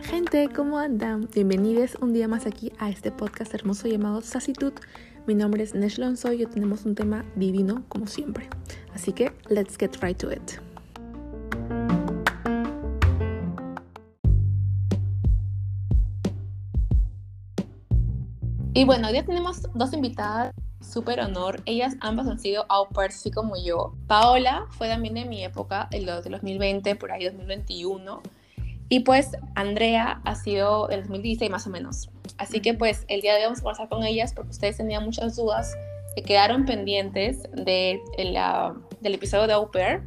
Gente, ¿cómo andan? Bienvenidos un día más aquí a este podcast hermoso llamado Sassitud. Mi nombre es Nesh Lonzo y hoy tenemos un tema divino como siempre. Así que, let's get right to it. Y bueno, hoy tenemos dos invitadas, súper honor. Ellas ambas han sido au pairs, así como yo. Paola fue también de mi época, el de 2020, por ahí 2021. Y pues Andrea ha sido del 2016 más o menos. Así que pues el día de hoy vamos a conversar con ellas porque ustedes tenían muchas dudas que quedaron pendientes de, la, del episodio de Au Pair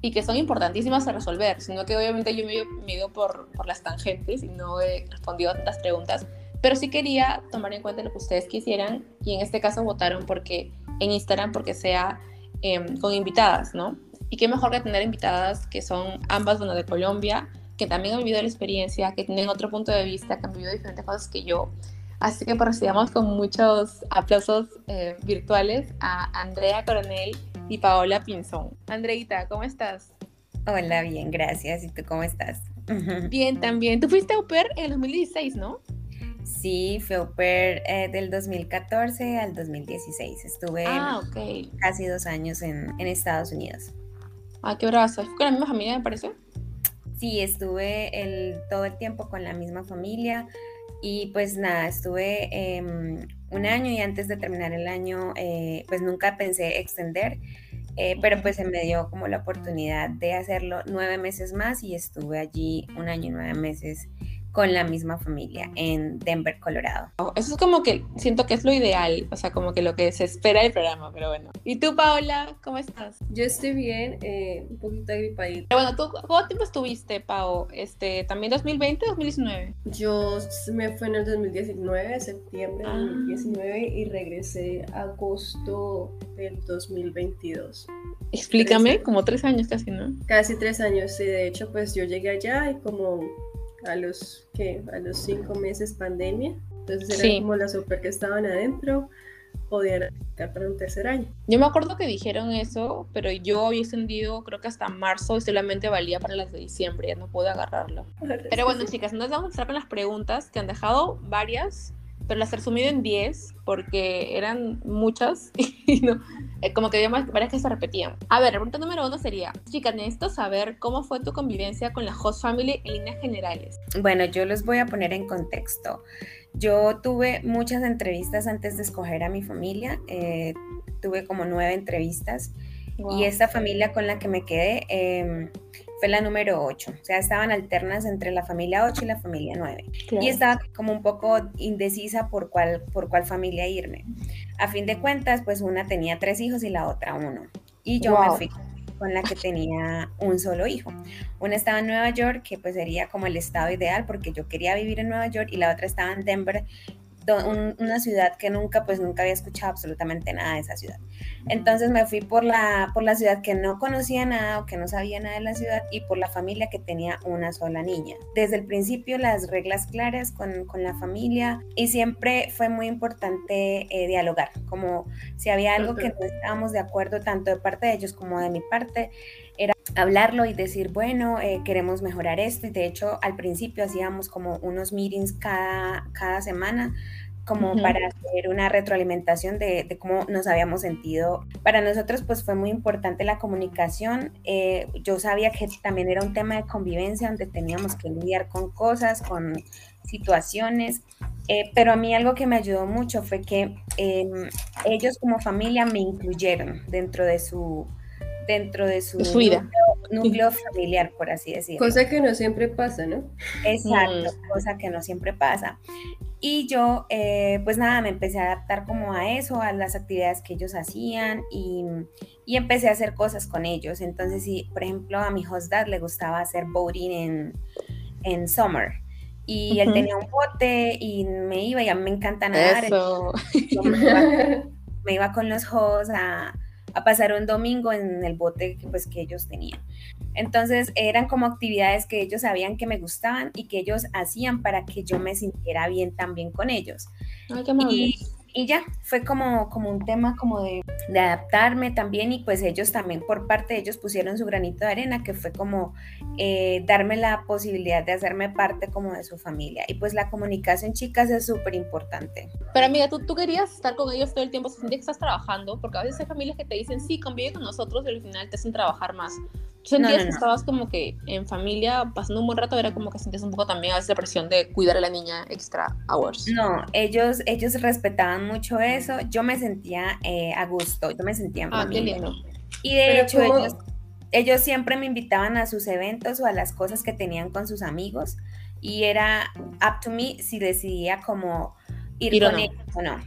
y que son importantísimas a resolver, sino que obviamente yo me he ido por, por las tangentes y no he respondido a tantas preguntas, pero sí quería tomar en cuenta lo que ustedes quisieran y en este caso votaron porque en Instagram porque sea em, con invitadas, ¿no? Y qué mejor que tener invitadas que son ambas, bueno, de Colombia, que también han vivido la experiencia, que tienen otro punto de vista, que han vivido diferentes cosas que yo. Así que pues, recibamos con muchos aplausos eh, virtuales a Andrea Coronel y Paola Pinzón. Andreita, ¿cómo estás? Hola, bien, gracias. ¿Y tú cómo estás? Bien, también. Tú fuiste au pair en el 2016, ¿no? Sí, fui au pair eh, del 2014 al 2016. Estuve ah, casi dos años en, en Estados Unidos. Ah, qué brazo. ¿Fue con la misma familia, me parece? Sí, estuve el, todo el tiempo con la misma familia y pues nada, estuve em, un año y antes de terminar el año eh, pues nunca pensé extender, eh, pero pues se me dio como la oportunidad de hacerlo nueve meses más y estuve allí un año y nueve meses con la misma familia en Denver, Colorado. Eso es como que siento que es lo ideal, o sea, como que lo que se espera del programa, pero bueno. ¿Y tú, Paola, cómo estás? Yo estoy bien, eh, un poquito agripadita. Pero bueno, ¿tú cuánto tiempo estuviste, Pao? Este, ¿También 2020 o 2019? Yo me fui en el 2019, septiembre de 2019, ah. y regresé agosto del 2022. Explícame, como tres años casi, ¿no? Casi tres años, sí. De hecho, pues yo llegué allá y como a los que a los cinco meses pandemia. Entonces era como las super que estaban adentro podían estar para un tercer año. Yo me acuerdo que dijeron eso, pero yo había extendido creo que hasta marzo y solamente valía para las de diciembre, ya no pude agarrarlo. Pero bueno, chicas, entonces vamos a empezar con las preguntas que han dejado varias, pero las he resumido en 10 porque eran muchas y no, eh, como que había varias que se repetían. A ver, la pregunta número uno sería, chicas, necesito saber cómo fue tu convivencia con la host family en líneas generales. Bueno, yo les voy a poner en contexto. Yo tuve muchas entrevistas antes de escoger a mi familia, eh, tuve como nueve entrevistas y esta familia con la que me quedé eh, fue la número 8. O sea, estaban alternas entre la familia 8 y la familia 9. Y estaba como un poco indecisa por cuál, por cuál familia irme. A fin de cuentas, pues una tenía tres hijos y la otra uno. Y yo me fui con la que tenía un solo hijo. Una estaba en Nueva York, que pues sería como el estado ideal porque yo quería vivir en Nueva York y la otra estaba en Denver, una ciudad que nunca, pues nunca había escuchado absolutamente nada de esa ciudad. Entonces me fui por la, por la ciudad que no conocía nada o que no sabía nada de la ciudad y por la familia que tenía una sola niña. Desde el principio las reglas claras con, con la familia y siempre fue muy importante eh, dialogar, como si había algo que no estábamos de acuerdo tanto de parte de ellos como de mi parte, era hablarlo y decir, bueno, eh, queremos mejorar esto. Y de hecho, al principio hacíamos como unos meetings cada, cada semana como para hacer una retroalimentación de, cómo nos habíamos sentido. Para nosotros pues fue muy importante la comunicación. Eh, yo sabía que también era un tema de convivencia donde teníamos que lidiar con cosas, con situaciones, eh, pero a mí algo que me ayudó mucho fue que em, ellos como familia me incluyeron dentro de su dentro de su, vida. Núcleo, familiar, por así decirlo. Cosa que no siempre pasa, ¿no? Exacto, mm. cosa que no siempre pasa. Y yo, eh, pues nada, me empecé a adaptar como a eso, a las actividades que ellos hacían y, y empecé a hacer cosas con ellos. Entonces, si, por ejemplo, a mi host dad le gustaba hacer boating en, en summer y él tenía un bote y me iba y a mí me encanta nadar. Eso. Me, iba, me iba con los hosts a a pasar un domingo en el bote que, pues, que ellos tenían. Entonces eran como actividades que ellos sabían que me gustaban y que ellos hacían para que yo me sintiera bien también con ellos. Ay, qué y, y ya, fue como, como un tema como de, adaptarme también y pues ellos también por parte de ellos pusieron su granito de arena, que fue como eh, darme la posibilidad de hacerme parte como de su familia. Y pues la comunicación, chicas, es súper importante. Pero amiga, ¿tú, tú querías estar con ellos todo el tiempo, se sentía que estás trabajando, porque a veces hay familias que te dicen, sí, convive con nosotros y al final te hacen trabajar más. ¿Sentías que estabas como que en familia pasando un buen rato? ¿Era como que sentías un poco también a veces la presión de cuidar a la niña extra hours? No, ellos, ellos respetaban mucho eso. Yo me sentía eh, a gusto, yo me sentía en ah, Qué lindo. Y de hecho, ellos, ellos siempre me invitaban a sus eventos o a las cosas que tenían con sus amigos. Y era up to me si decidía como ir, con ellos o no.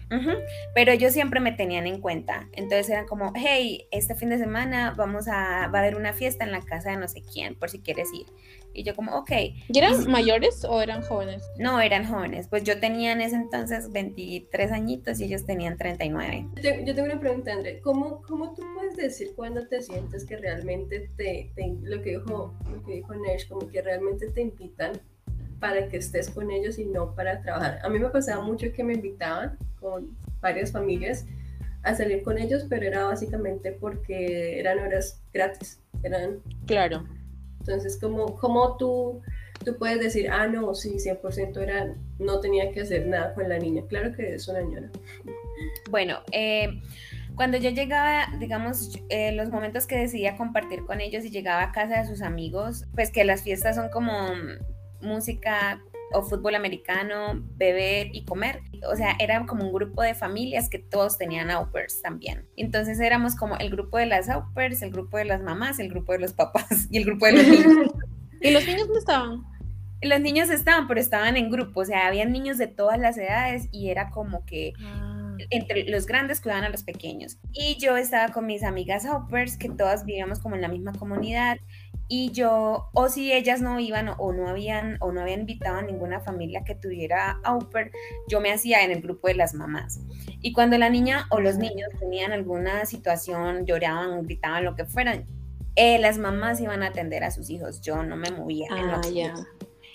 Pero ellos siempre me tenían en cuenta. Entonces eran como, hey, este fin de semana vamos a, va a haber una fiesta en la casa de no sé quién, por si quieres ir. Y yo como, ok. ¿Y eran mayores o eran jóvenes? No, eran jóvenes. Pues yo tenía en ese entonces 23 añitos y ellos tenían 39. Yo tengo una pregunta, André. ¿Cómo, cómo tú puedes decir cuando te sientes que realmente te, lo que dijo, lo que dijo Nesh, como que realmente te invitan para que estés con ellos y no para trabajar. A mí me pasaba mucho que me invitaban con varias familias a salir con ellos, pero era básicamente porque eran horas gratis. Eran... Claro. Entonces, como, como tú, tú puedes decir, ah, no, sí, 100% era, no tenía que hacer nada con la niña. Claro que es una ñora. Bueno, eh, cuando yo llegaba, digamos, eh, los momentos que decidía compartir con ellos y llegaba a casa de sus amigos, pues que las fiestas son como música o fútbol americano, beber y comer. O sea, era como un grupo de familias que todos tenían au también. Entonces éramos como el grupo de las au el grupo de las mamás, el grupo de los papás y el grupo de los niños. ¿Y los niños dónde estaban? Los niños estaban, pero estaban en grupo, o sea, habían niños de todas las edades y era como que ah. entre los grandes cuidaban a los pequeños. Y yo estaba con mis amigas Hoppers, que todas vivíamos como en la misma comunidad, y yo, o si ellas no iban o no habían o no habían invitado a ninguna familia que tuviera Auper, yo me hacía en el grupo de las mamás. Y cuando la niña o los niños tenían alguna situación, lloraban, gritaban, lo que fueran, eh, las mamás iban a atender a sus hijos, yo no me movía. Ah,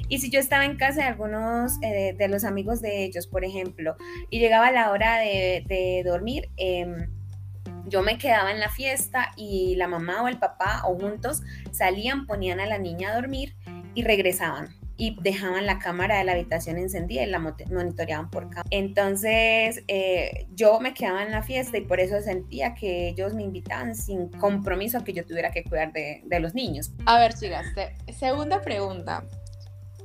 y si yo estaba en casa de algunos eh, de los amigos de ellos, por ejemplo, y llegaba la hora de, de dormir, eh, yo me quedaba en la fiesta y la mamá o el papá o juntos salían, ponían a la niña a dormir y regresaban y dejaban la cámara de la habitación encendida y la monitoreaban por cámara. Entonces eh, yo me quedaba en la fiesta y por eso sentía que ellos me invitaban sin compromiso a que yo tuviera que cuidar de, de los niños. A ver, chicas, segunda pregunta.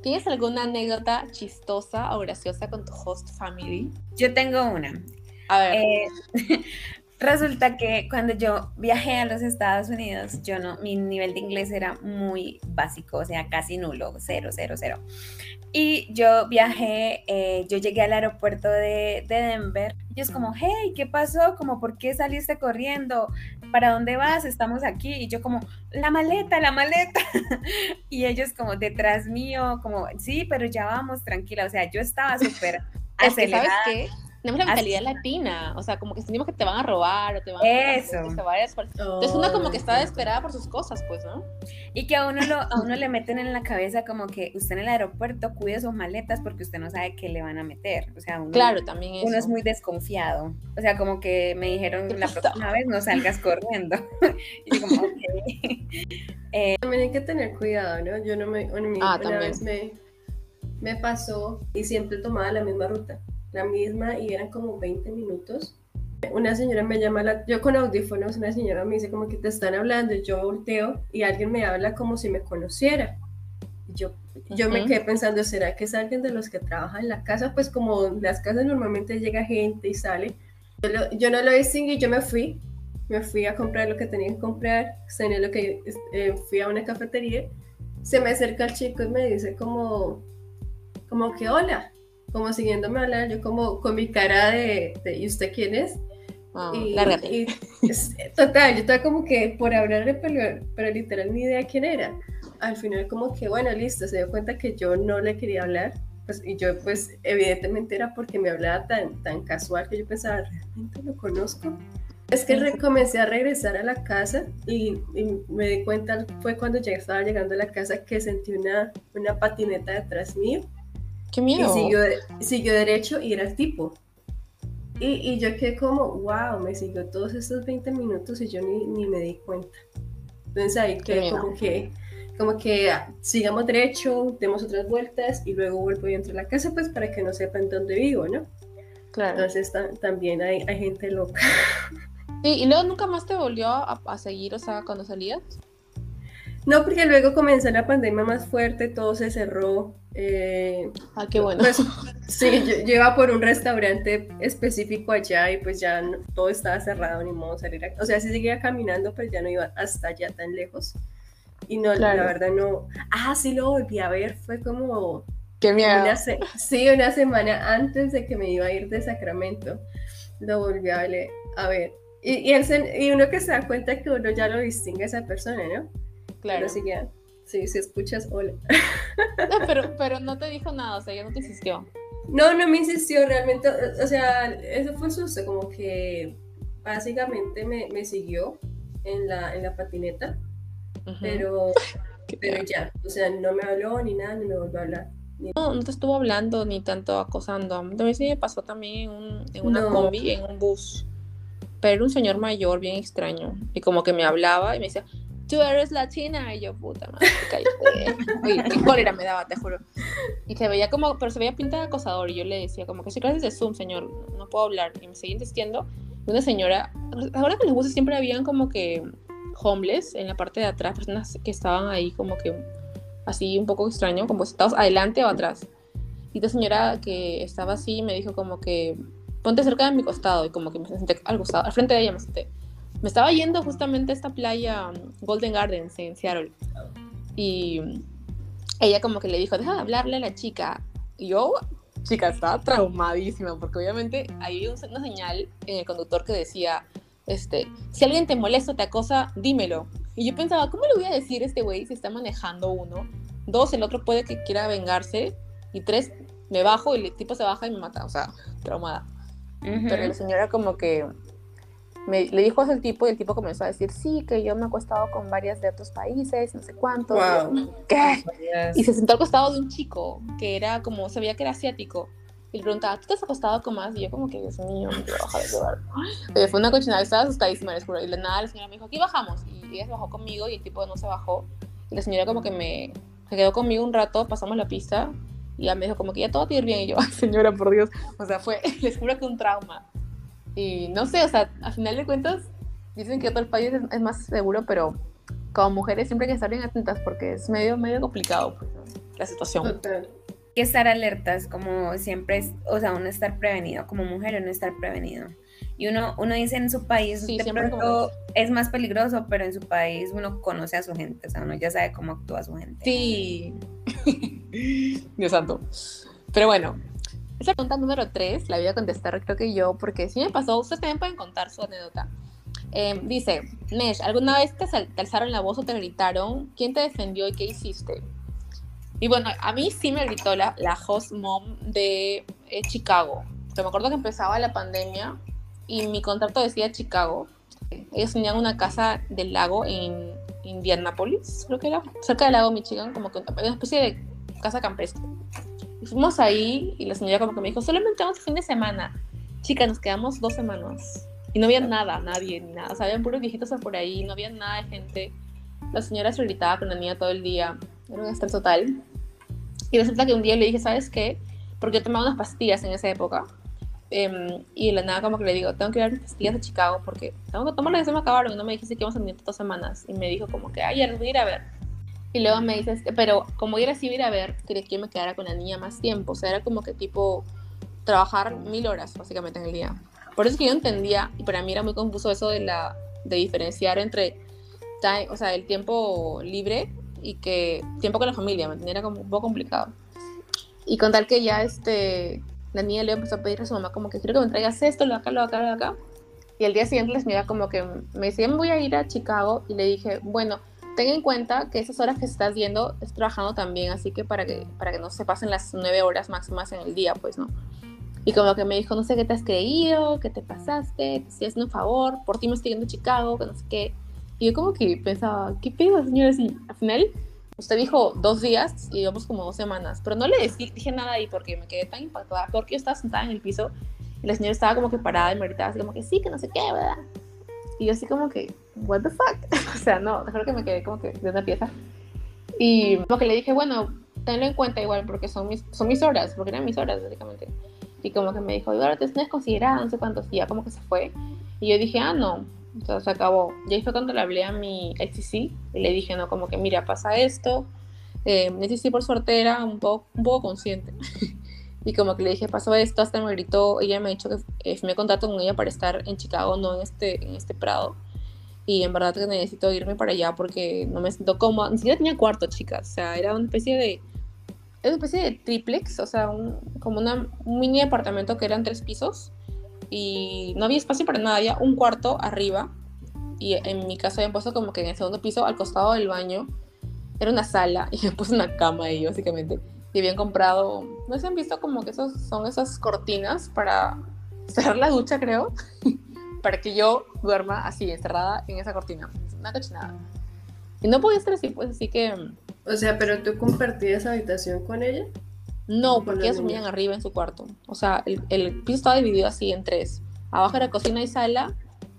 ¿Tienes alguna anécdota chistosa o graciosa con tu host family? Yo tengo una. A ver. Eh, Resulta que cuando yo viajé a los Estados Unidos, yo no, mi nivel de inglés era muy básico, o sea, casi nulo, cero, cero, cero. Y yo viajé, eh, yo llegué al aeropuerto de, de, Denver. Y es como, hey, ¿qué pasó? Como, ¿por qué saliste corriendo? ¿Para dónde vas? Estamos aquí. Y yo como, la maleta, la maleta. y ellos como detrás mío, como, sí, pero ya vamos, tranquila. O sea, yo estaba súper acelerada. ¿Sabes qué? Tenemos la mentalidad latina, o sea, como que sentimos que te van a robar o te van a... Eso. Entonces uno como que está desesperada por sus cosas, pues, ¿no? Y que a uno, lo, a uno le meten en la cabeza como que usted en el aeropuerto cuide sus maletas porque usted no sabe qué le van a meter. O sea, uno, claro, también uno es muy desconfiado. O sea, como que me dijeron la próxima vez no salgas corriendo. y yo como, eh, también hay que tener cuidado, ¿no? Yo no me... ah, una vez me, me pasó y siempre tomaba la misma ruta la misma y eran como 20 minutos. Una señora me llama, la, yo con audífonos, una señora me dice como que te están hablando y yo volteo y alguien me habla como si me conociera. Yo, yo me quedé pensando, ¿será que es alguien de los que trabaja en la casa? Pues como las casas normalmente llega gente y sale. Yo, no lo distinguí, yo me fui, me fui a comprar lo que tenía que comprar, cené lo que eh, fui a una cafetería, se me acerca el chico y me dice como, como que hola, como siguiéndome a hablar, yo como con mi cara de, ¿y usted quién es? Oh, y, total, yo estaba como que por hablarle, pero, pero literal ni idea quién era. Al final como que, bueno, listo, se dio cuenta que yo no le quería hablar. Pues, y yo pues evidentemente era porque me hablaba tan, tan casual que yo pensaba, ¿realmente lo conozco? Es que comencé a regresar a la casa y, me di cuenta, fue cuando ya estaba llegando a la casa que sentí una, una patineta detrás mío Qué miedo. Y siguió, siguió derecho y era el tipo. Y, yo quedé como, wow, me siguió todos estos 20 minutos y yo ni, ni me di cuenta. Entonces ahí quedé como que, como que ah, sigamos derecho, demos otras vueltas y luego vuelvo y entro a la casa pues para que no sepan dónde vivo, ¿no? Claro. Entonces también hay, hay, gente loca. ¿Y luego nunca más te volvió a, a seguir, o sea, cuando salías? No, porque luego comenzó la pandemia más fuerte, todo se cerró. Eh, ah, qué bueno. Pues, sí, yo, iba por un restaurante específico allá y pues ya todo estaba cerrado, ni modo salir. o sea, sí seguía caminando, pero ya no iba hasta allá tan lejos. Y no, la verdad no. Ah, sí lo volví a ver, fue como. Qué miedo. sí, una semana antes de que me iba a ir de Sacramento. Lo volví a ver. A ver. Y, y, y uno que se da cuenta que uno ya lo distingue a esa persona, ¿no? Claro. Pero sí, sí, si escuchas, hola. No, pero, pero no te dijo nada, o sea, ya no te insistió. No, no me insistió realmente, o sea, eso fue susto, como que básicamente me, me siguió en la, en la patineta, pero, pero ya, o sea, no me habló ni nada, ni me volvió a hablar. No, no te estuvo hablando ni tanto acosando. A mí sí me pasó también en, un, en una combi, en un bus. Pero era un señor mayor, bien extraño. Y como que me hablaba y me decía, tú eres latina. Y yo, puta madre, cállate. Cólera me daba, te juro. Y se veía como, pero se veía pinta de acosador. Y yo le decía, como que soy clases de Zoom, señor, no puedo hablar. Y me seguía insistiendo. Una señora, ahora que los buses siempre habían como que homeless en la parte de atrás, personas que estaban ahí como que así un poco extraño, como estados adelante o atrás. Y esta señora que estaba así me dijo como que ponte cerca de mi costado y como que me senté al costado, al frente de ella me senté me estaba yendo justamente a esta playa um, Golden Gardens en Seattle. Y ella como que le dijo, deja de hablarle a la chica. Y yo, chica, estaba traumadísima porque obviamente había una señal en el conductor que decía, este, si alguien te molesta, te acosa, dímelo. Y yo pensaba, ¿cómo le voy a decir a este güey si está manejando uno? Dos, el otro puede que quiera vengarse. Y tres, me bajo y el tipo se baja y me mata. O sea, traumada. Pero la señora como que me, le dijo eso al tipo y el tipo comenzó a decir, sí, que yo me he acostado con varias de otros países, no sé cuántos. ¿Qué? Y se sentó al costado de un chico que era como, sabía que era asiático. Y le preguntaba, ¿tú te has acostado con más? Y yo como que, Dios mío, me de lugar. Oye, fue una cochinada, estaba asustadísima, les juro. Y de nada, la señora me dijo, aquí bajamos. Y ella se bajó conmigo y el tipo no se bajó. Y la señora como que me se quedó conmigo un rato, pasamos la pista. Y ya me dijo como que ya todo va a ir bien. Y yo, ay señora, por Dios. O sea, fue, les juro que un trauma. Y no sé, o sea, a final de cuentas, dicen que otro país es, más seguro, pero como mujeres siempre hay que estar bien atentas porque es medio, medio complicado pues, la situación. Total. Hay que estar alertas, como siempre, es, o sea, uno estar prevenido, como mujer uno estar prevenido. Y uno, uno dice en su país, sí, es más peligroso, pero en su país uno conoce a su gente, o sea, uno ya sabe cómo actúa su gente. Sí. Dios santo. Pero bueno, esa pregunta número 3 la voy a contestar creo que yo, porque si me pasó, ustedes también pueden contar su anécdota. Em, dice, Nesh, ¿alguna vez te, alzaron la voz o te gritaron? ¿Quién te defendió y qué hiciste? Y bueno, a mí sí me gritó la, la host mom de eh, Chicago. me acuerdo que empezaba la pandemia y mi contrato decía Chicago. Ellos tenían una casa del lago en Indianapolis, creo que era, cerca del lago Michigan, como que una especie de casa campestre fuimos ahí y la señora como que me dijo, solamente vamos fin de semana. Chica, nos quedamos dos semanas. Y no había nada, nadie, ni nada. O sea, habían puros viejitos por ahí, no había nada de gente. La señora se gritaba con la niña todo el día. Era un estrés total. Y resulta que un día le dije, ¿sabes qué? Porque yo tomaba unas pastillas en esa época. Em, y la nada como que le digo, tengo que dar pastillas a Chicago porque tengo que tomarlas, ya se me acabaron. Y no me dijiste que íbamos a venir dos semanas. Y me dijo como que, ay, voy a ir a ver. Y luego me dices, pero como ir así ir a ver, quería que yo me quedara con la niña más tiempo. O sea, era como que tipo trabajar mil horas básicamente en el día. Por eso es que yo entendía, y para mí era muy confuso eso de, la, de diferenciar entre o sea, el tiempo libre y que tiempo con la familia, ¿me Era como un poco complicado. Y con tal que ya este, la niña le empezó a pedir a su mamá como que quiero que me traigas esto, lo acá, lo acá, lo acá. Y el día siguiente la señora como que me decía, voy a ir a Chicago. Y le dije, bueno, ten en cuenta que esas horas que estás yendo es trabajando también, así que para que, para que no se pasen las nueve horas máximas en el día, pues, ¿no? Y como que me dijo, no sé qué te has creído, qué te pasaste, si es un favor, por ti me estoy yendo a Chicago, que no sé qué. Y yo como que pensaba, ¿qué pedo, señora? Y al final, usted dijo dos días y íbamos como dos semanas, pero no le dije nada ahí porque me quedé tan impactada, porque yo estaba sentada en el piso Y la señora estaba como que parada y me gritaba así como que sí, que no sé qué, ¿verdad? Y yo así como que, what the fuck? o sea, no, creo que me quedé como que de una pieza. Y como que le dije, bueno, tenlo en cuenta igual porque son mis, son mis horas, porque eran mis horas básicamente. Y como que me dijo, ahora te tienes considerado, no sé cuántos, y ya como que se fue. Y yo dije, ah, no, o sea, se acabó. Y ahí fue cuando le hablé a mi XCC y le dije, no, como que mira, pasa esto. Eh, mi por suerte era un poco, un poco consciente. y como que le dije, pasó esto, hasta me gritó, ella me ha dicho que eh, me contacto con ella para estar en Chicago, no en este, en este Prado. Y en verdad que necesito irme para allá porque no me siento cómoda. Ni siquiera tenía cuarto, chicas. O sea, era una especie de es una especie de triplex, o sea, un, como una, un mini apartamento que eran tres pisos y no había espacio para nada, había un cuarto arriba y en mi casa habían puesto como que en el segundo piso, al costado del baño, era una sala y me puse una cama ahí, básicamente. Y habían comprado, no se han visto como que esos son esas cortinas para cerrar la ducha, creo, para que yo duerma así, encerrada en esa cortina. Una cochinada. Y no podía estar así, pues así que o sea, pero tú compartías habitación con ella. No, porque ellas dormían arriba en su cuarto. O sea, el, el, piso estaba dividido así en tres. Abajo era cocina y sala.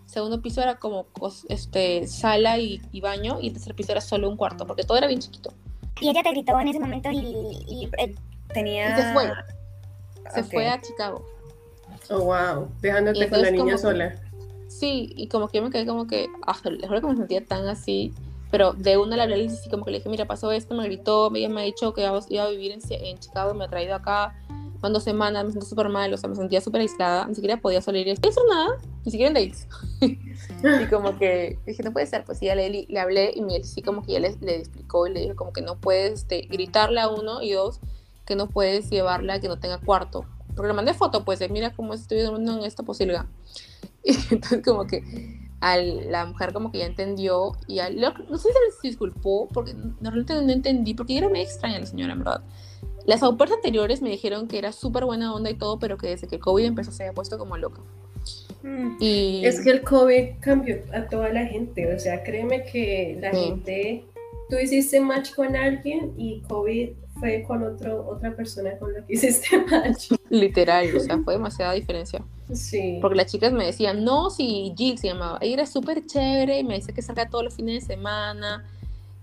Segundo piso era como este, sala y, baño. Y el tercer piso era solo un cuarto, porque todo era bien chiquito. Y ella te gritó en ese momento y, eh, tenía... Y se fue. Se fue a Chicago. Oh, wow. Dejándote con la niña sola. Sí, y como que yo me quedé como que... Ah, les juro que me sentía tan así pero de una le hablé así como que le dije, mira, pasó esto, me gritó, ella me ha dicho que iba a vivir en, en Chicago, me ha traído acá, van dos semanas, me siento súper mal, o sea, me sentía súper aislada, ni siquiera podía salir, y eso nada, ni siquiera en dates. y como que dije, no puede ser, pues sí, ya le, le hablé y me sí como que ya le, le, explicó y le dije como que no puedes este, gritarle a uno y dos, que no puedes llevarla que no tenga cuarto. Porque le mandé foto, pues, de mira cómo estoy durmiendo en esta posibilidad. Y entonces como que a la mujer como que ya entendió y no sé si se disculpó porque realmente no entendí porque era muy extraña la señora en verdad. Las au anteriores me dijeron que era súper buena onda y todo pero que desde que el COVID empezó se había puesto como loca. Mm. y... es que el COVID cambió a toda la gente o sea créeme que la gente tú hiciste match con alguien y COVID fue con otro, otra persona con la que hiciste match. Literal, o sea, fue demasiada diferencia. Sí. Porque las chicas me decían, no, si Jill se llamaba, ella era súper chévere y me decía que salga todos los fines de semana.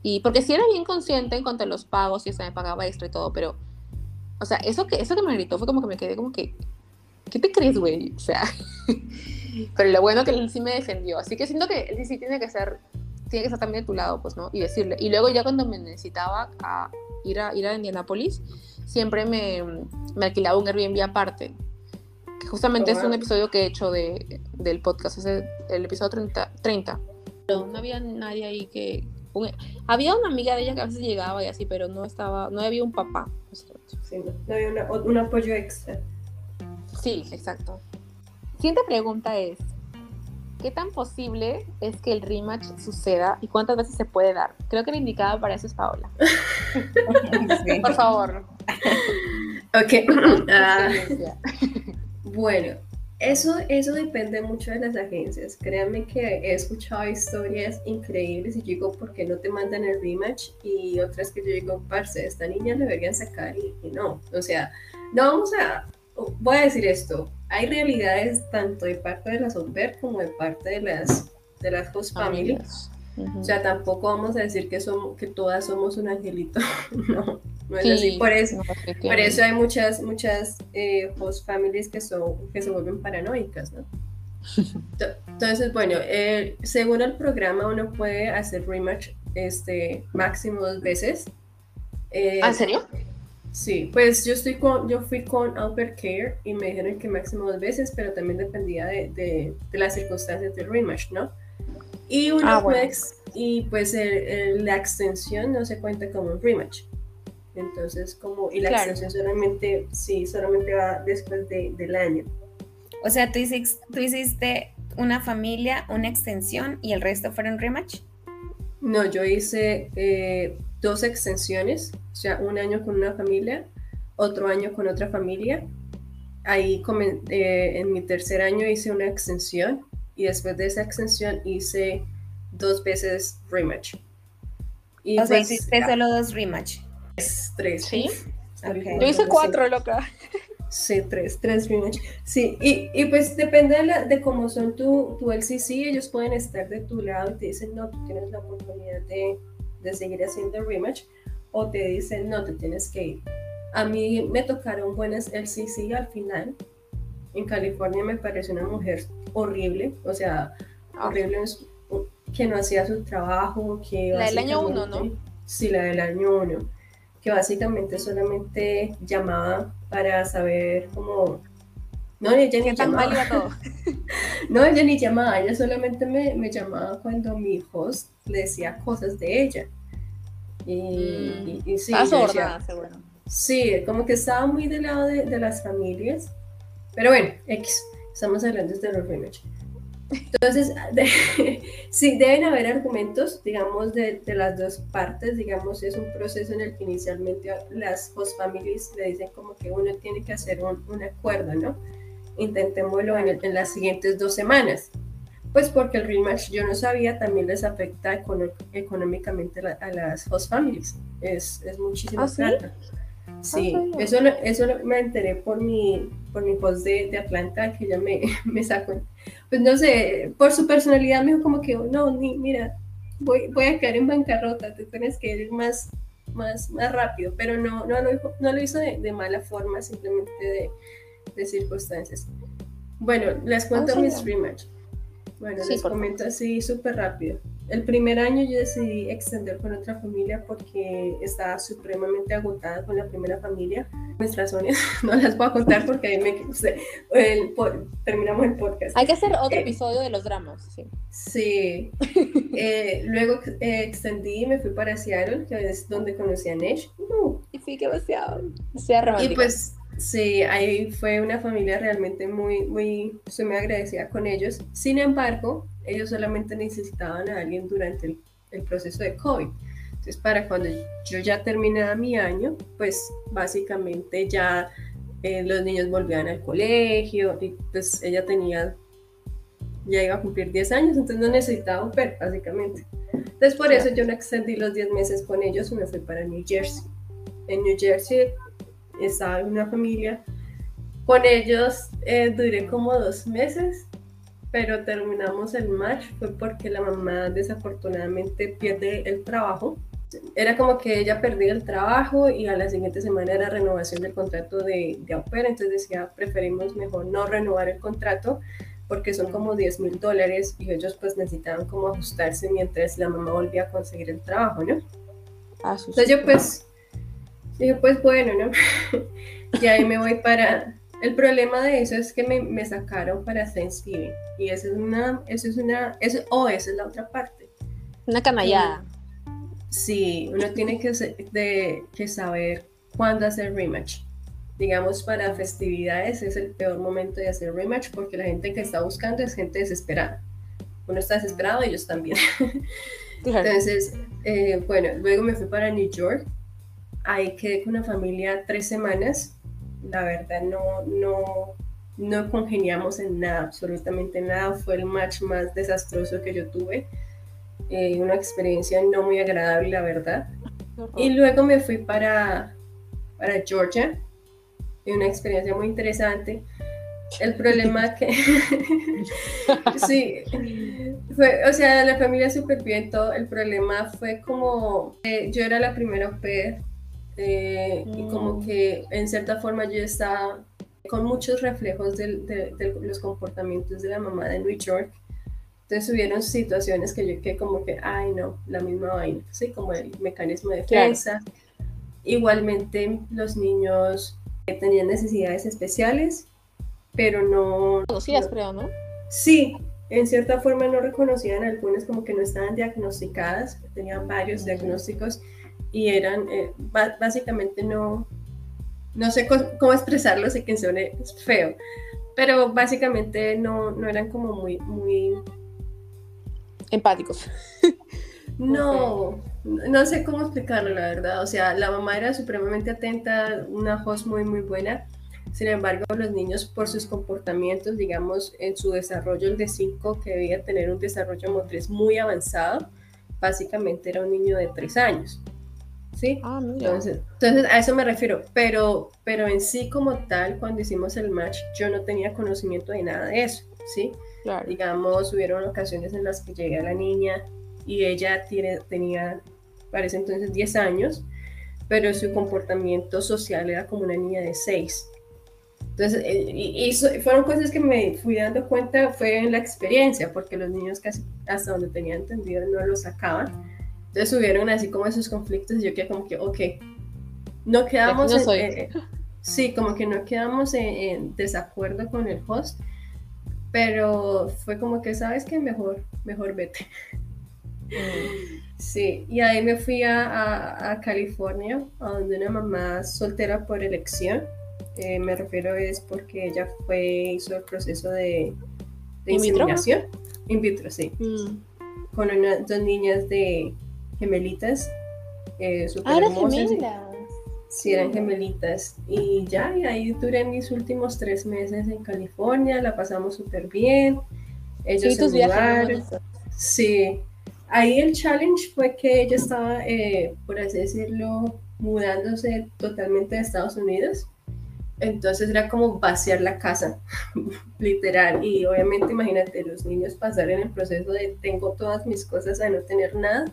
Y porque sí era bien consciente en cuanto a los pagos y o sea, me pagaba extra y todo, pero, o sea, eso que, eso que me gritó fue como que me quedé como que, ¿qué te crees, güey? O sea, pero lo bueno que él sí me defendió. Así que siento que él sí tiene que ser, tiene que estar también de tu lado, pues, ¿no? Y decirle. Y luego ya cuando me necesitaba a ir a, ir a Indianapolis, siempre me, me alquilaba un Airbnb aparte. Que justamente es un episodio que he hecho de, del podcast, es el, episodio 30, 30. Pero no había nadie ahí que... había una amiga de ella que a veces llegaba y así, pero no estaba, no había un papá. Sí, no, había un apoyo extra. Sí, exacto. Siguiente pregunta es, ¿Qué tan posible es que el rematch suceda y cuántas veces se puede dar? Creo que la indicada para eso es Paola. Por favor. Ok. Ah, bueno, eso, eso depende mucho de las agencias. Créanme que he escuchado historias increíbles y digo, ¿por qué no te mandan el rematch? Y otras que yo digo, parce, esta niña le deberían sacar y, y no. O sea, no vamos a voy a decir esto, hay realidades tanto de parte de las au como de parte de las, de las host families. O sea, tampoco vamos a decir que, somos, que todas somos un angelito, no, no es así. Por eso, por eso hay muchas, muchas eh, host families que, son, que se vuelven paranoicas, ¿no? Entonces, bueno, eh, según el programa uno puede hacer rematch este, máximo dos veces. Eh, ¿En serio? Sí, pues yo estoy con, yo fui con Albert Care y me dijeron que máximo dos veces, pero también dependía de, de, las circunstancias del rematch, ¿no? Y una ah, y pues la extensión no se cuenta como un rematch. Entonces, como, y la extensión solamente, sí, solamente va después de, del año. O sea, ¿tú hiciste, tú hiciste una familia, una extensión y el resto fueron rematch. No, yo hice eh, dos extensiones, o sea, un año con una familia, otro año con otra familia. Ahí eh, en mi tercer año hice una extensión y después de esa extensión hice dos veces rematch. Y o sea, pues, hiciste solo dos rematch. Tres. Sí. Yo hice cuatro, loca. Sí, tres, tres rematch. Sí, y, y, pues depende de, la, de cómo son tu, tu LCC, ellos pueden estar de tu lado y te dicen, no, tú tienes la oportunidad de, de seguir haciendo rematch, o te dicen, no, te tienes que ir. A mí me tocaron buenas LCC al final. En California me pareció una mujer horrible, o sea, ah. horrible que no hacía su trabajo, que... La del año uno, ¿no? Sí, la del año uno, que básicamente solamente llamaba para saber cómo... No, ella ni llamaba. Todo? no, ella ni llamaba, ella solamente me, me, llamaba cuando mi host le decía cosas de ella. Y, mm. sí, sorda, seguro. Sí, como que estaba muy del lado de, de las familias. Pero bueno, X, estamos hablando de los remakes. Entonces, sí, deben haber argumentos, digamos, de, de, las dos partes, digamos, es un proceso en el que inicialmente las host families le dicen como que uno tiene que hacer un, un acuerdo, ¿no? Intentémoslo en, en, las siguientes dos semanas. Pues porque el rematch, yo no sabía, también les afecta económicamente a las host families. Es, es muchísimo ¿Ah, plata. Sí, eso, eso me enteré por mi, por mi post de, de Atlanta, que ella me, me sacó. Pues no sé, por su personalidad me dijo como que, no, ni, mira, voy, voy a quedar en bancarrota, te tienes que ir más, más, más rápido, pero no, no, lo, no lo hizo de, de mala forma, simplemente de, de, circunstancias. Bueno, les cuento oh, mis rematch. Bueno, les comento así súper rápido. El primer año yo decidí extender con otra familia porque estaba supremamente agotada con la primera familia. Mis razones no las voy a contar porque ahí me el, terminamos el podcast. Hay que hacer otro eh, episodio de los dramas. Sí. sí. eh, luego eh, extendí y me fui para Seattle, que es donde conocí a Nesh. Uh. Y sí, qué demasiado. Sea. Y pues Sí, ahí fue una familia realmente muy, muy, estoy muy agradecida con ellos. Sin embargo, ellos solamente necesitaban a alguien durante el, el proceso de COVID. Entonces, para cuando yo ya terminaba mi año, pues básicamente ya eh, los niños volvían al colegio y pues ella tenía, ya iba a cumplir 10 años, entonces no necesitaba un PER, básicamente. Entonces, por eso yo no extendí los 10 meses con ellos y me fui para New Jersey. En New Jersey estaba en una familia. Con ellos eh, duré como dos meses, pero terminamos el match fue porque la mamá desafortunadamente pierde el trabajo. Era como que ella perdía el trabajo y a la siguiente semana era renovación del contrato de, de entonces decía, preferimos mejor no renovar el contrato porque son como 10 mil dólares y ellos pues necesitaban como ajustarse mientras la mamá volvía a conseguir el trabajo, ¿no? Ah, entonces yo pues Dije, pues bueno, ¿no? y ahí me voy para... El problema de eso es que me, me sacaron para Thanksgiving. Y eso es una... Eso es una... Eso, o esa es la otra parte. Una canallada. Sí, uno tiene que, de, que saber cuándo hacer rematch. Digamos, para festividades es el peor momento de hacer rematch porque la gente que está buscando es gente desesperada. Uno está desesperado, ellos también. Entonces, eh, bueno, luego me fui para New York ahí quedé con una familia tres semanas. La verdad no, no, no congeniamos en nada, absolutamente nada. Fue el match más desastroso que yo tuve. Eh, una experiencia no muy agradable, la verdad. Y luego me fui para, para Georgia. Y una experiencia muy interesante. El problema que... sí, fue, o sea, la familia súper bien, todo. El problema fue como... Eh, yo era la primera au eh, y como mm. que en cierta forma yo estaba con muchos reflejos de, los comportamientos de la mamá de New York. Entonces hubieron situaciones que yo que como que, ay no, la misma vaina, ¿sí? como el mecanismo de defensa. Igualmente los niños tenían necesidades especiales, pero no... Conocidas, creo, ¿no? Sí, en cierta forma no reconocían algunas como que no estaban diagnosticadas, tenían varios diagnósticos y eran, eh, básicamente no, no sé cómo, expresarlo, sé que suene feo, pero básicamente no, no eran como muy, muy... Empáticos. No, no sé cómo explicarlo, la verdad. O sea, la mamá era supremamente atenta, una host muy, muy buena. Sin embargo, los niños, por sus comportamientos, digamos, en su desarrollo, el de 5, que debía tener un desarrollo motriz muy avanzado, básicamente era un niño de 3 años. ¿Sí? Ah, entonces, entonces, a eso me refiero, pero, pero en sí como tal, cuando hicimos el match, yo no tenía conocimiento de nada de eso, ¿sí? Claro. Digamos, hubieron ocasiones en las que llegué a la niña y ella tiene, tenía, parece entonces 10 años, pero su comportamiento social era como una niña de 6. Entonces, eh, y, fueron cosas que me fui dando cuenta, fue en la experiencia, porque los niños casi hasta donde tenía entendido no lo sacaban. Entonces hubieron así como esos conflictos y yo quedé como que, ok, no quedamos... en, eh, sí, como que no quedamos en, desacuerdo con el host, pero fue como que, ¿sabes qué? Mejor, mejor vete. Mm. Sí, y ahí me fui a, a, California, a donde una mamá soltera por elección, eh, me refiero es porque ella fue, hizo el proceso de, de inseminación, in vitro, sí, mm. con dos niñas de gemelitas, eh, super ah, hermosas. Sí, eran gemelitas. Y ya, y ahí duré mis últimos tres meses en California, la pasamos súper bien. Ellos se mudaron. Sí, Ahí el challenge fue que ella estaba, eh, por así decirlo, mudándose totalmente de Estados Unidos. Entonces era como vaciar la casa, literal. Y obviamente imagínate los niños pasar en el proceso de tengo todas mis cosas a no tener nada.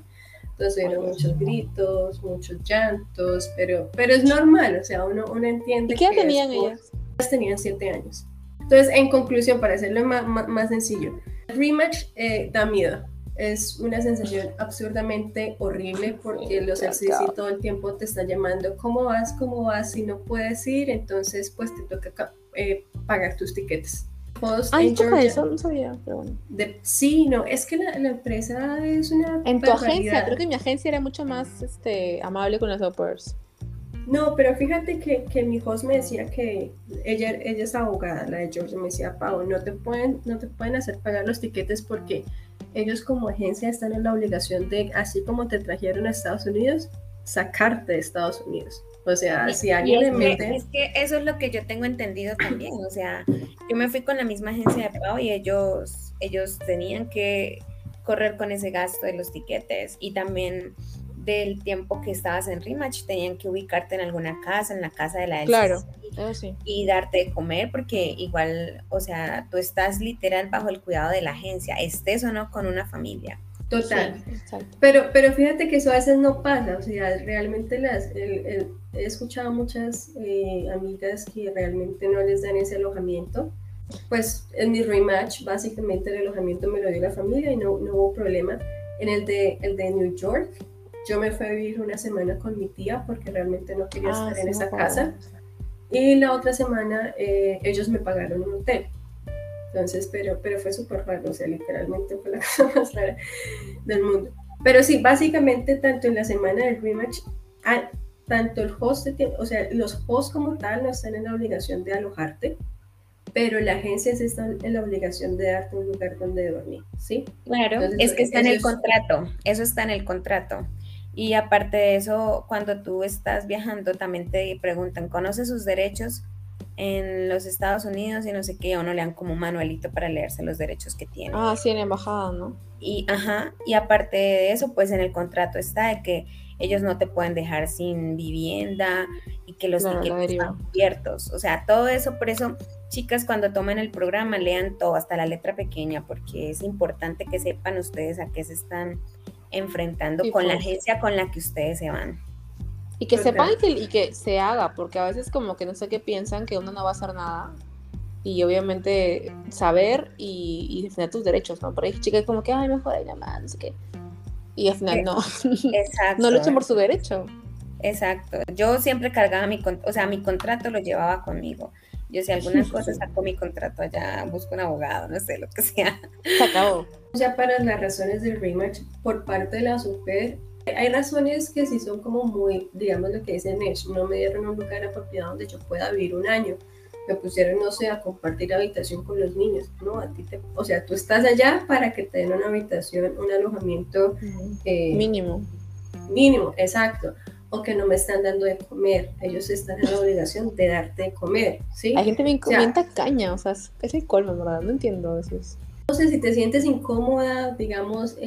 Entonces eran muchos gritos, muchos llantos, pero, pero es normal, o sea, uno, uno entiende. ¿Y qué tenían ellas? Ellas tenían siete años. Entonces, en conclusión, para hacerlo más, más, sencillo, el rematch eh, da miedo es una sensación absurdamente horrible porque los y todo el tiempo te están llamando, ¿cómo vas? ¿Cómo vas? Si no puedes ir, entonces pues te toca eh, pagar tus tiquetes. Ay, eso no sabía, pero bueno. sí, no, es que la, empresa es una. En tu agencia, creo que mi agencia era mucho más este, amable con los operators. No, pero fíjate que, que, mi host me decía que ella, ella es abogada, la de George, me decía, Pau, no te pueden, no te pueden hacer pagar los tiquetes porque ellos como agencia están en la obligación de, así como te trajeron a Estados Unidos, sacarte de Estados Unidos. O sea, si alguien le mete... Es que eso es lo que yo tengo entendido también. O sea, yo me fui con la misma agencia de pago y ellos, ellos tenían que correr con ese gasto de los tiquetes y también del tiempo que estabas en Rematch, tenían que ubicarte en alguna casa, en la casa de la Claro, Y darte de comer, porque igual, o sea, tú estás literal bajo el cuidado de la agencia, estés o no con una familia. Total. pero, pero fíjate que eso a veces no pasa, o sea, realmente las, he escuchado muchas eh, amigas que realmente no les dan ese alojamiento. Pues en mi rematch, básicamente el alojamiento me lo dio la familia y no, no hubo problema. En el de, el de New York, yo me fui a vivir una semana con mi tía porque realmente no quería ah, estar en esa casa. Y la otra semana eh, ellos me pagaron un hotel. Entonces, pero, pero fue súper raro, o sea, literalmente fue la cosa más rara del mundo. Pero sí, básicamente tanto en la semana del rematch, ah, tanto el host, o sea, los hosts como tal no están en la obligación de alojarte, pero la agencia sí está en la obligación de darte un lugar donde dormir, ¿sí? Claro, es que está en el contrato, eso está en el contrato. Y aparte de eso, cuando tú estás viajando, también te preguntan, ¿conoce sus derechos en los Estados Unidos y no sé qué? O no le dan como un manualito para leerse los derechos que tiene. Ah, sí, en embajada, ¿no? Y, ajá, y aparte de eso, pues en el contrato está de que ellos no te pueden dejar sin vivienda y que los tickets están abiertos. O sea, todo eso, por eso, chicas, cuando toman el programa, lean todo, hasta la letra pequeña, porque es importante que sepan ustedes a qué se están enfrentando con la pues. agencia con la que ustedes se van. Y que sepan y que, se haga, porque a veces como que no sé qué piensan que uno no va a hacer nada. Y obviamente saber y, y defender tus derechos, ¿no? Por ahí chicas como que, ay, mejor ella más, no sé qué. Y al final no. Exacto. no luchan por su derecho. Exacto. Yo siempre cargaba mi, o sea, mi contrato lo llevaba conmigo. Yo si alguna cosa saco mi contrato allá, busco un abogado, no sé, lo que sea. Se acabó. Ya para las razones del rematch por parte de la super, hay razones que sí son como muy, digamos lo que dicen es, no me dieron un lugar apropiado donde yo pueda vivir un año. Me pusieron, no sé, a compartir habitación con los niños. No, a ti te, o sea, tú estás allá para que te den una habitación, un alojamiento eh, mínimo. Mínimo, exacto o que no me están dando de comer. Ellos están en la obligación de darte de comer, ¿sí? Hay gente bien, caña, o sea, es el colmo, ¿verdad? No entiendo eso. No sé si te sientes incómoda, digamos,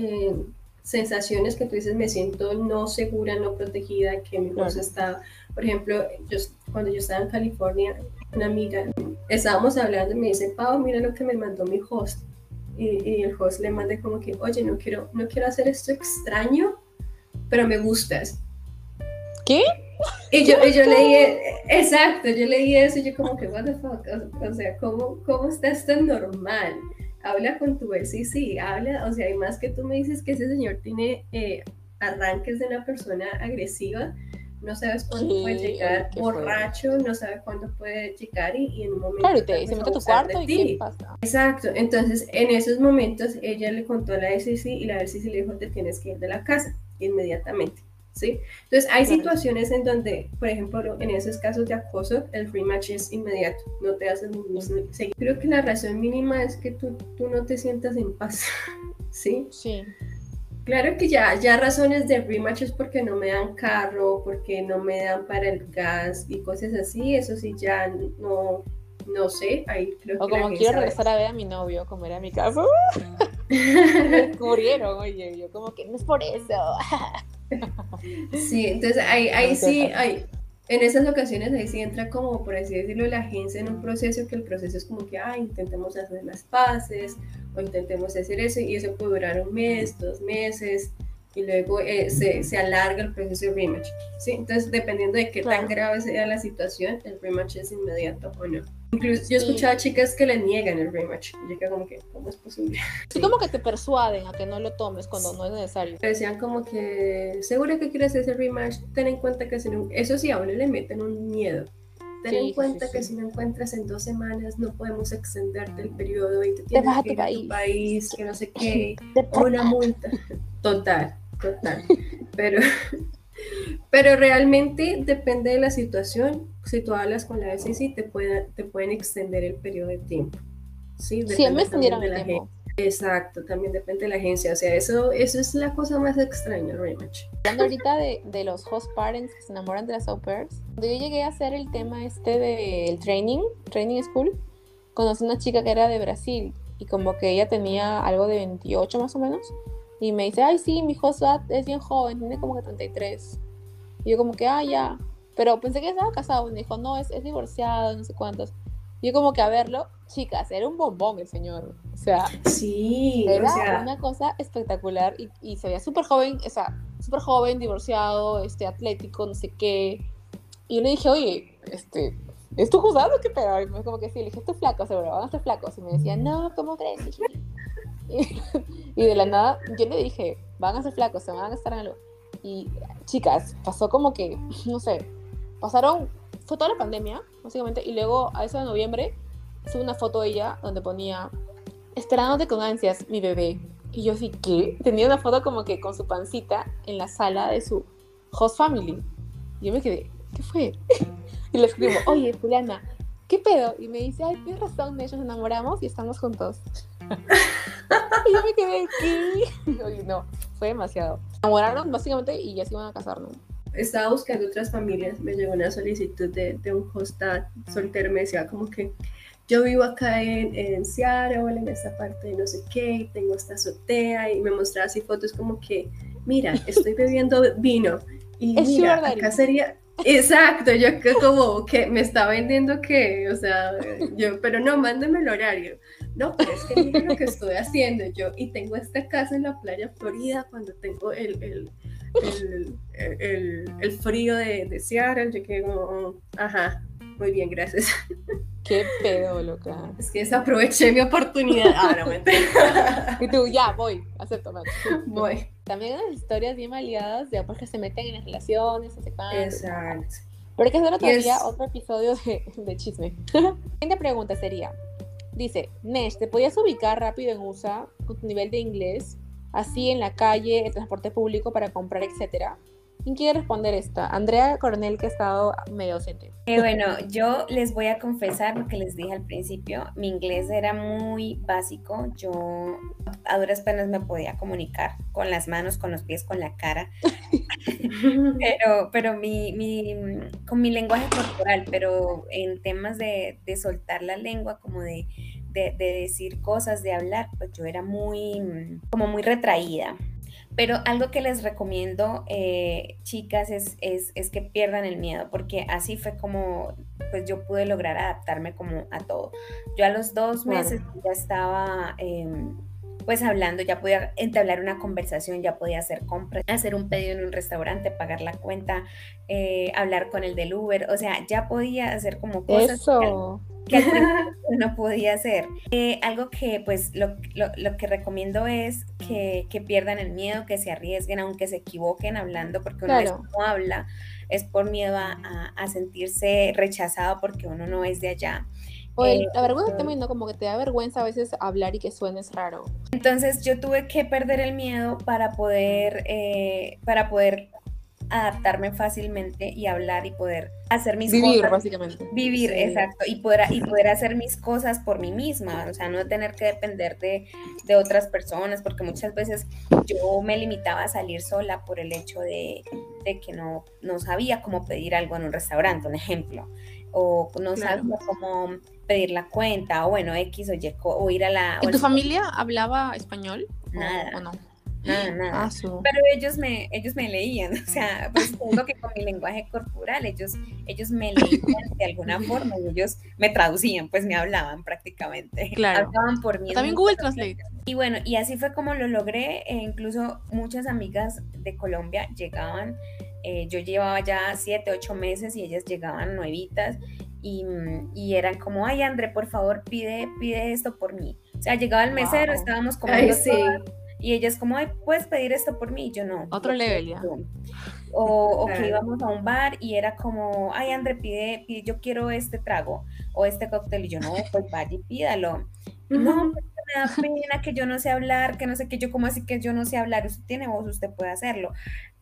sensaciones que tú dices, me siento no segura, no protegida, que mi voz está, por ejemplo, yo, cuando yo estaba en California, una amiga, estábamos hablando y me dice, Pau, mira lo que me mandó mi host. Y, y, el host le manda como que, oye, no quiero, no quiero hacer esto extraño, pero me gustas. ¿Qué? Y yo, y yo leí, exacto, yo leí eso y yo como que, what the fuck, o, sea, ¿cómo, ¿cómo estás tan normal? Habla con tu sí, sí, habla, o sea, y más que tú me dices que ese señor tiene eh, arranques de una persona agresiva, no sabes cuándo puede llegar borracho, no sabes cuándo puede llegar y, en un momento... Claro, y te, se mete a tu cuarto y ¿qué pasa? Exacto, entonces en esos momentos ella le contó a la SEC y la SEC le dijo, te tienes que ir de la casa inmediatamente. ¿Sí? Entonces, hay situaciones en donde, por ejemplo, en esos casos de acoso, el free match es inmediato, no te haces seguir. Creo que la razón mínima es que tú, tú no te sientas en paz, ¿sí? Sí. Claro que ya, ya razones de rematch es porque no me dan carro, porque no me dan para el gas y cosas así, eso sí ya no, no sé, ahí creo o como quiero regresar a ver a mi novio, como era mi caso. me descubrieron, oye, yo como que no es por eso. sí, entonces ahí, ahí sí, hay, en esas ocasiones ahí sí entra como, por así decirlo, la agencia en un proceso que el proceso es como que, ah, intentemos hacer las paces o intentemos hacer eso y eso puede durar un mes, dos meses y luego eh, se, se, alarga el proceso de rematch. ¿sí? Entonces, dependiendo de qué tan grave sea la situación, el rematch es inmediato o no. Incluso yo he escuchado a chicas que le niegan el rematch. Y yo como que, ¿cómo es posible? Sí, como que te persuaden a que no lo tomes cuando no es necesario. Decían como que, seguro que quieres ese rematch, ten en cuenta que si no, eso sí a uno le meten un miedo. Ten en cuenta que si no encuentras en dos semanas no podemos extenderte el periodo y te tienes que ir a tu país, que no sé qué, una multa. Total, total. Pero pero realmente depende de la situación. Si tú hablas con la SEC, te, te pueden extender el periodo de tiempo. Sí, sí me extendieron el tiempo. Exacto, también depende de la agencia. O sea, eso, eso es la cosa más extraña, much. Hablando ahorita de, de, los host parents que se enamoran de las au pairs, cuando yo llegué a hacer el tema este del training, training school, conocí una chica que era de Brasil y como que ella tenía algo de 28 más o menos y me dice, ay, sí, mi host es bien joven, tiene como que 33. Y yo como que, ah, ya. Pero pensé que estaba casado. Y me dijo, no, es, es divorciado, no sé cuántos. Y yo como que a verlo, chicas, era un bombón el señor. O sea, sí, era una cosa espectacular y, y se veía súper joven, o sea, súper joven, divorciado, este, atlético, no sé qué. Y yo le dije, oye, este, ¿es tu juzgado? ¿Qué pedo? Y me como que sí, le dije, estoy flaco, seguro, van a estar flacos. Y me decía, no, ¿cómo crees? Y, de la nada, yo le dije, van a ser flacos, se van a gastar en algo. Y chicas, pasó como que, no sé, pasaron, fue toda la pandemia, básicamente, y luego a eso de noviembre, hice una foto ella donde ponía, esperándote con ansias, mi bebé. Y yo sí, ¿qué? Tenía una foto como que con su pancita en la sala de su host family. Y yo me quedé, ¿qué fue? y le escribo, oye, Juliana, ¿qué pedo? Y me dice, ay, tienes razón, de ellos nos enamoramos y estamos juntos. Y yo me quedé aquí. no, fue demasiado. Enamoraron básicamente y ya se iban a casar, ¿no? Estaba buscando otras familias, me llegó una solicitud de, de un hostat soltero, me decía como que yo vivo acá en, en Seattle, en esta parte de no sé qué, tengo esta azotea y me mostraba así fotos como que, mira, estoy bebiendo vino y mira, acá sería, Exacto, yo que como que me está vendiendo que, o sea, yo, pero no, mándeme el horario. No, pero es que mira lo que estoy haciendo yo y tengo esta casa en la playa Florida cuando tengo el, el, el, el, frío de, de Seattle, yo que como, ajá, muy bien, gracias. Qué pedo, loca. Es que desaproveché mi oportunidad. Ah, no, y tú, ya, voy, acepto, Voy. También hay historias bien aliadas de que se meten en las relaciones, se Exacto. Pero hay que hacer otro otro episodio de, de chisme. La siguiente pregunta sería, dice, Nesh, ¿te podías ubicar rápido en USA con tu nivel de inglés, así en la calle, en transporte público para comprar, etcétera? ¿Quién quiere responder esta? Andrea Coronel, que ha estado medio docente. Eh, bueno, yo les voy a confesar lo que les dije al principio. Mi inglés era muy básico. Yo a duras penas me podía comunicar con las manos, con los pies, con la cara. pero pero mi, mi, con mi lenguaje corporal, pero en temas de, de soltar la lengua, como de, de, de decir cosas, de hablar, pues yo era muy, como muy retraída Pero algo que les recomiendo, eh, chicas, es, es, que pierdan el miedo, porque así fue como pues yo pude lograr adaptarme como a todo. Yo a los dos meses ya estaba... Em, pues hablando, ya podía entablar una conversación, ya podía hacer compras, hacer un pedido en un restaurante, pagar la cuenta, eh, hablar con el del Uber, o sea, ya podía hacer como cosas que, no podía hacer. Eh, algo que pues lo, que recomiendo es que, pierdan el miedo, que se arriesguen, aunque se equivoquen hablando, porque uno no habla, es por miedo a, a sentirse rechazado porque uno no es de allá. O eh, la vergüenza también, ¿no? Como que te da vergüenza a veces hablar y que suenes raro. Entonces yo tuve que perder el miedo para poder, eh, para poder adaptarme fácilmente y hablar y poder hacer mis cosas. Vivir, básicamente. Vivir, exacto. Y poder, y poder hacer mis cosas por mí misma. O sea, no tener que depender de, de, otras personas, porque muchas veces yo me limitaba a salir sola por el hecho de, de que no, no sabía cómo pedir algo en un restaurante, un ejemplo. O no sabía cómo pedir la cuenta, o bueno, X o Y, o ir a la... ¿Y tu familia hablaba español? Nada. ¿O, no? Nada, nada. Ah, Pero ellos me, ellos me leían, o sea, pues supongo que con mi lenguaje corporal, ellos, ellos me leían de alguna forma y ellos me traducían, pues me hablaban prácticamente. Claro. Hablaban por mí. También Google Translate. Y bueno, y así fue como lo logré, e incluso muchas amigas de Colombia llegaban, eh, yo llevaba ya siete, ocho meses y ellas llegaban nuevitas Mm, y, eran como, ay, André, por favor, pide, pide esto por mí. O sea, llegaba el mesero, estábamos como y ella es como, ay, puedes pedir esto por mí, y yo no. Otro level ya. O, que íbamos a un bar y era como, ay, André, pide, pide, yo quiero este trago o este cóctel, y yo no, pues vaya y pídalo. No, pues, me da pena que yo no sé hablar, que no sé qué, yo como así que yo no sé hablar, usted tiene voz, usted puede hacerlo.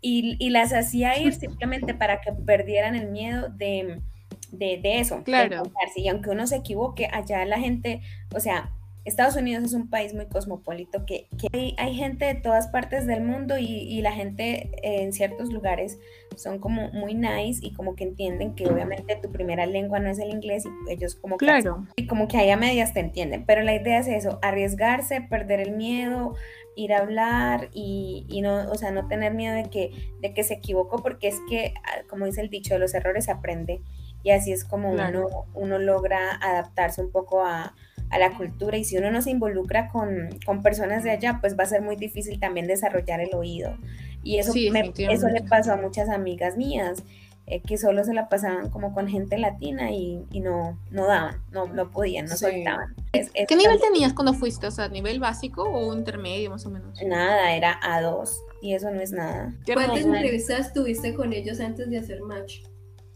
Y, y las hacía ir simplemente para que perdieran el miedo de de, eso. Claro. y aunque uno se equivoque, allá la gente, o sea, Estados Unidos es un país muy cosmopolito, que, hay, gente de todas partes del mundo y, la gente en ciertos lugares son como muy nice y como que entienden que obviamente tu primera lengua no es el inglés y ellos como claro. que, y como que ahí a medias te entienden, pero la idea es eso, arriesgarse, perder el miedo, ir a hablar y, y, no, o sea, no tener miedo de que, de que se equivocó, porque es que, ah, como dice el dicho, de los errores se aprende. Y así es como uno, uno logra adaptarse un poco a, la cultura y si uno no se involucra con, personas de allá, pues va a ser muy difícil también desarrollar el oído. Y eso, eso le pasó a muchas amigas mías, eh, que solo se la pasaban como con gente latina y, no, no daban, no, no podían, no soltaban. ¿Qué nivel tenías cuando fuiste? O sea, ¿nivel básico o intermedio más o menos? Nada, era A2 y eso no es nada. ¿Cuántas entrevistas tuviste con ellos antes de hacer match?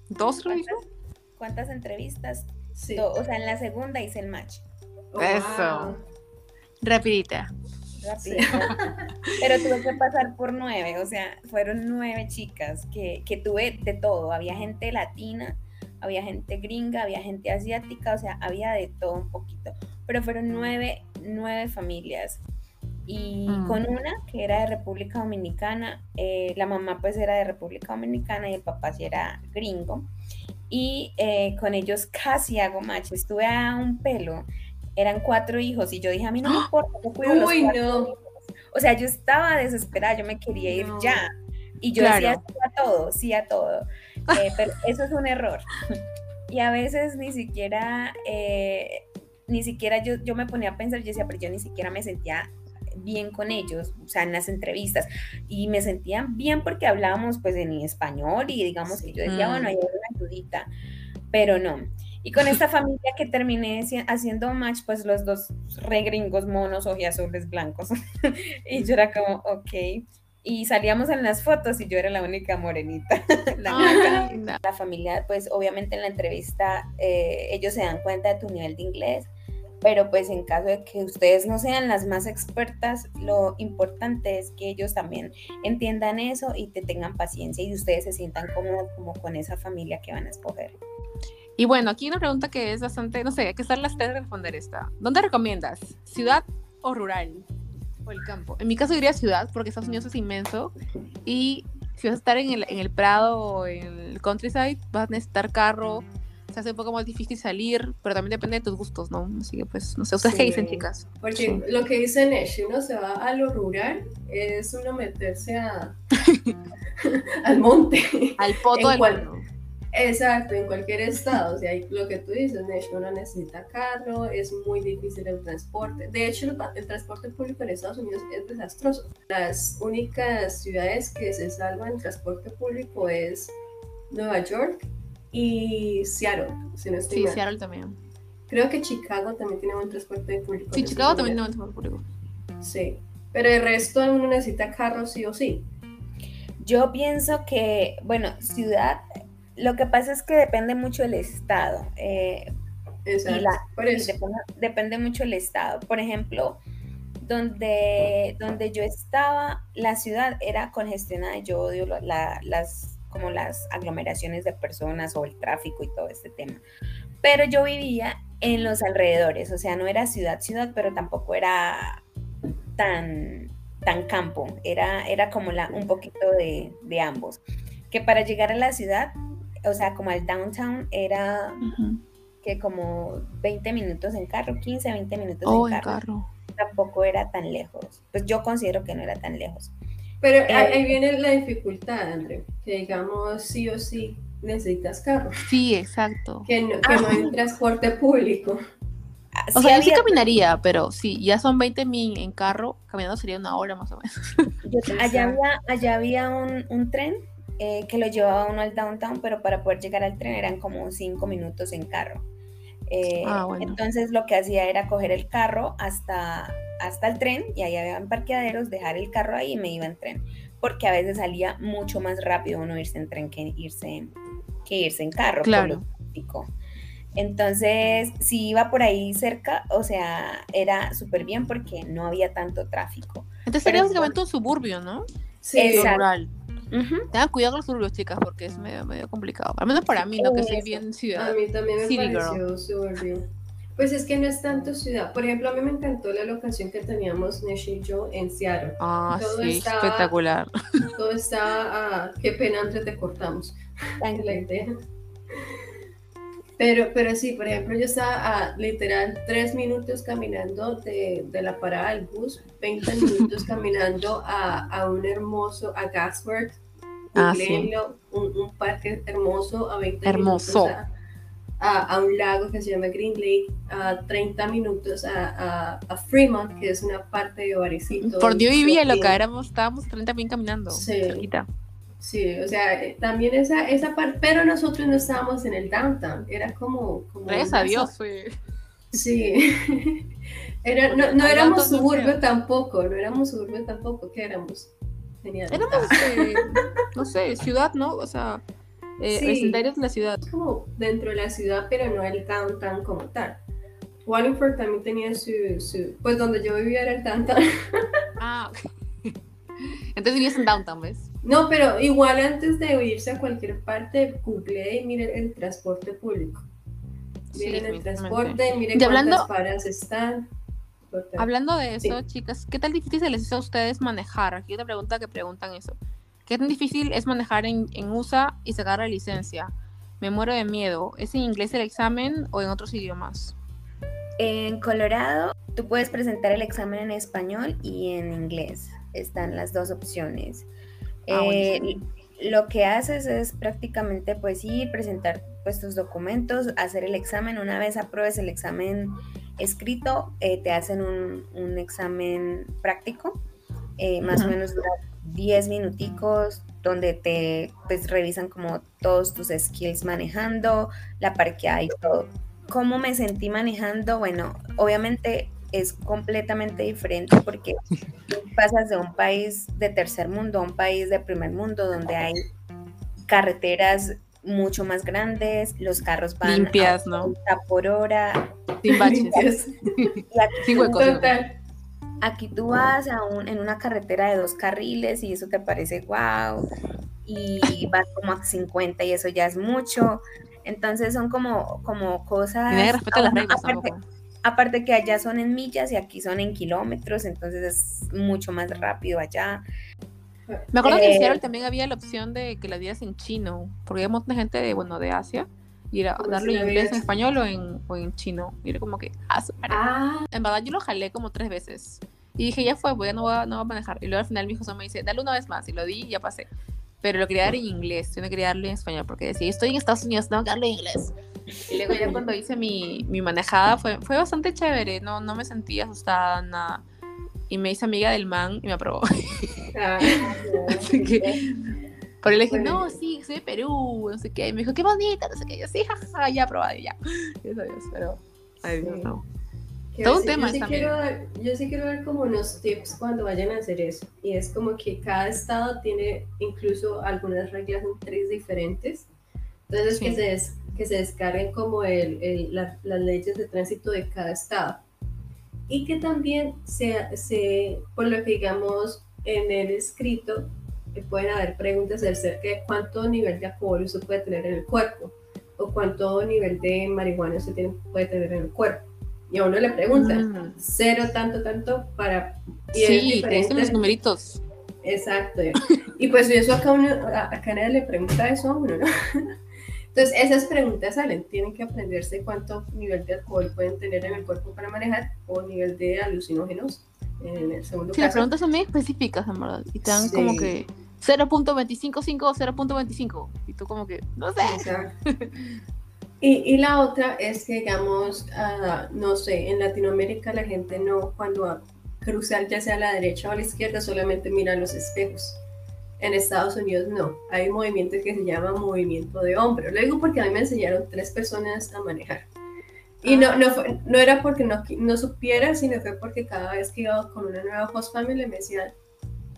¿Dos revistas? ¿Cuántas entrevistas? Sí. o sea, en la segunda hice el match. Oh, Eso. Rapidita. Rapidita. Pero tuve que pasar por nueve, o sea, fueron nueve chicas que, que tuve de todo. Había gente latina, había gente gringa, había gente asiática, o sea, había de todo un poquito. Pero fueron nueve, nueve familias. Y mm. con una que era de República Dominicana, eh, la mamá pues era de República Dominicana y el papá sí era gringo y eh, con ellos casi hago macho. Estuve a un pelo, eran cuatro hijos y yo dije, a mí no me ¡Ah! importa, yo cuido los cuatro O sea, yo estaba desesperada, yo me quería ir ya. Y yo decía sí a todo, sí a todo. Eh, pero eso es un error. Y a veces ni siquiera, eh, ni siquiera yo, yo me ponía a pensar, yo decía, pero yo ni siquiera me sentía bien con ellos, o sea, en las entrevistas, y me sentía bien porque hablábamos pues en español y digamos que yo decía, bueno, hay una ayudita, pero no. Y con esta familia que terminé haciendo match, pues los dos re gringos monos, azules blancos, y yo era como, ok. Y salíamos en las fotos y yo era la única morenita. la, la, familia, pues obviamente en la entrevista eh, ellos se dan cuenta de tu nivel de inglés pero pues en caso de que ustedes no sean las más expertas, lo importante es que ellos también entiendan eso y te tengan paciencia y ustedes se sientan cómodos como con esa familia que van a escoger. Y bueno, aquí una pregunta que es bastante, no sé, hay que estar las tres de responder esta. ¿Dónde recomiendas? ¿Ciudad o rural? ¿O el campo? En mi caso diría ciudad, porque Estados Unidos es inmenso y si vas a estar en el, en el Prado o en el countryside, vas a necesitar carro, se hace un poco más difícil salir, pero también depende de tus gustos, ¿no? Así que pues, no sé, ¿ustedes qué dicen, chicas? Porque lo que dice Nesh, uno se va a lo rural, es uno meterse a... al monte. Al poto del Exacto, en cualquier estado. O sea, lo que tú dices, uno necesita carro, es muy difícil el transporte. De hecho, el, transporte público en Estados Unidos es desastroso. Las únicas ciudades que se salvan en transporte público es Nueva York y Seattle, si no estoy Sí, Seattle también. Creo que Chicago también tiene un transporte público. Sí, Chicago también tiene un transporte público. Sí, pero el resto uno necesita carro sí o sí. Yo pienso que, bueno, ciudad, lo que pasa es que depende mucho del estado. Eh, Exacto. por eso. Depende, mucho del estado. Por ejemplo, donde, donde yo estaba, la ciudad era congestionada. Yo odio las como las aglomeraciones de personas o el tráfico y todo este tema. Pero yo vivía en los alrededores, o sea, no era ciudad, ciudad, pero tampoco era tan, tan campo, era, era como la, un poquito de, de ambos. Que para llegar a la ciudad, o sea, como al downtown, era que como 20 minutos en carro, 15, 20 minutos oh, en, carro. Tampoco era tan lejos. Pues yo considero que no era tan lejos. Pero ahí eh, viene la dificultad, André, que digamos sí o sí necesitas carro. Sí, exacto. Que no, que no hay transporte público. O sea, yo sí caminaría, pero sí, ya son 20 mil en carro, caminando sería una hora más o menos. allá había, allá había un, un tren eh, que lo llevaba uno al downtown, pero para poder llegar al tren eran como 5 minutos en carro. Eh, ah, entonces lo que hacía era coger el carro hasta, hasta el tren y ahí habían parqueaderos, dejar el carro ahí y me iba en tren. Porque a veces salía mucho más rápido uno irse en tren que irse, que irse en carro. Claro. Entonces, si iba por ahí cerca, o sea, era súper bien porque no había tanto tráfico. Entonces sería básicamente un suburbio, ¿no? Sí, rural. Tengan cuidado con los suburbios, chicas, porque es medio, medio complicado. Al menos para mí, no que soy bien ciudad. A mí también me pareció suburbio. Pues es que no es tanto ciudad. Por ejemplo, a mí me encantó la locación que teníamos Nesh y yo en Seattle. Ah, sí, espectacular. Todo estaba, ah, qué pena antes te cortamos. la idea. Pero, pero sí, por ejemplo, yo estaba a literal tres minutos caminando de, de la parada del bus, 20 minutos caminando a, a, un hermoso, a Gasworth, ah, un, un, parque hermoso a 20 hermoso. minutos a, a, un lago que se llama Green Lake, a 30 minutos a, a Fremont, que es una parte de Barecito. Por Dios vivía loca, éramos, estábamos 30 bien caminando, sí. cerquita. Sí, o sea, eh, también esa, esa parte, pero nosotros no estábamos en el downtown, era como... como Gracias a Dios, Sí, era, no, no éramos suburbio tampoco, no éramos suburbio tampoco, ¿qué éramos? Genial. Éramos, eh, no sé, ciudad, ¿no? O sea, eh, sí, de la ciudad. Como dentro de la ciudad, pero no el downtown como tal. Wallingford también tenía su, su, pues donde yo vivía era el downtown. ah, entonces vivías en downtown, ¿ves? No, pero igual antes de irse a cualquier parte, google y miren el transporte público. Miren el transporte, miren cuántas paradas están. Hablando de eso, chicas, ¿qué tal difícil les es a ustedes manejar? Aquí otra pregunta que preguntan eso. ¿Qué tan difícil es manejar en, en USA y sacar la licencia? Me muero de miedo. ¿Es en inglés el examen o en otros idiomas? En Colorado, tú puedes presentar el examen en español y en inglés. Están las dos opciones. Ah, eh, lo que haces es prácticamente pues ir, presentar pues tus documentos, hacer el examen. Una vez apruebes el examen escrito, eh, te hacen un, examen práctico, eh, más o menos dura 10 minuticos, donde te pues revisan como todos tus skills manejando, la parqueada y todo. ¿Cómo me sentí manejando? Bueno, obviamente es completamente diferente porque pasas de un país de tercer mundo a un país de primer mundo donde hay carreteras mucho más grandes, los carros van limpias, ¿no? por hora, sin baches, sin huecos. Aquí tú vas a un, en una carretera de dos carriles y eso te parece wow y vas como a 50 y eso ya es mucho. Entonces son como, como cosas. Aparte que allá son en millas y aquí son en kilómetros, entonces es mucho más rápido allá. Me acuerdo que en eh, Seattle también había la opción de que la dieras en chino, porque hay un montón de gente de, bueno, de Asia Y era darle inglés en español o en, o en chino. Y era como que, ah, ah. En verdad yo lo jalé como tres veces. Y dije, ya fue, voy, ya no voy, a, no voy a manejar. Y luego al final mi hijo me dice, dale una vez más. Y lo di y ya pasé. Pero lo quería dar en inglés, yo no quería darlo en español porque decía, estoy en Estados Unidos, tengo que darlo en inglés. Y luego ya cuando hice mi, mi manejada fue, fue bastante chévere, no, no me sentí asustada, nada. Y me hice amiga del man y me aprobó. Ah, Así que, por él le dije, no, sí, soy de Perú, no sé qué. Y me dijo, qué bonita, no sé qué. yo, sí, jajaja, ya aprobado, ya. Dios, pero, ay Dios, no. Todo un tema yo sí, quiero dar, yo sí quiero dar como unos tips cuando vayan a hacer eso. Y es como que cada estado tiene incluso algunas reglas tres diferentes. Entonces, que, se que se descarguen como el, el, las leyes de tránsito de cada estado. Y que también se, se por lo que digamos en el escrito, eh, pueden haber preguntas acerca de cuánto nivel de alcohol usted puede tener en el cuerpo o cuánto nivel de marihuana usted tiene, puede tener en el cuerpo y a uno le preguntan, mm. cero, tanto, tanto, para... Y sí, te los numeritos. Exacto. y pues eso acá, uno, acá nadie le pregunta eso a uno, ¿no? Entonces, esas preguntas salen, tienen que aprenderse cuánto nivel de alcohol pueden tener en el cuerpo para manejar o nivel de alucinógenos en el segundo sí, las preguntas son muy específicas, en verdad, y te dan como que 0.255 o 0.25, y tú como que, no sé. Exacto. Y, la otra es que, digamos, ah, no sé, en Latinoamérica la gente no, cuando cruzar ya sea a la derecha o a la izquierda, solamente mira los espejos. En Estados Unidos no, hay un movimiento que se llama movimiento de hombro. Lo digo porque a mí me enseñaron tres personas a manejar. Y no, no, no era porque no, no supiera, sino fue porque cada vez que iba con una nueva host family me decían,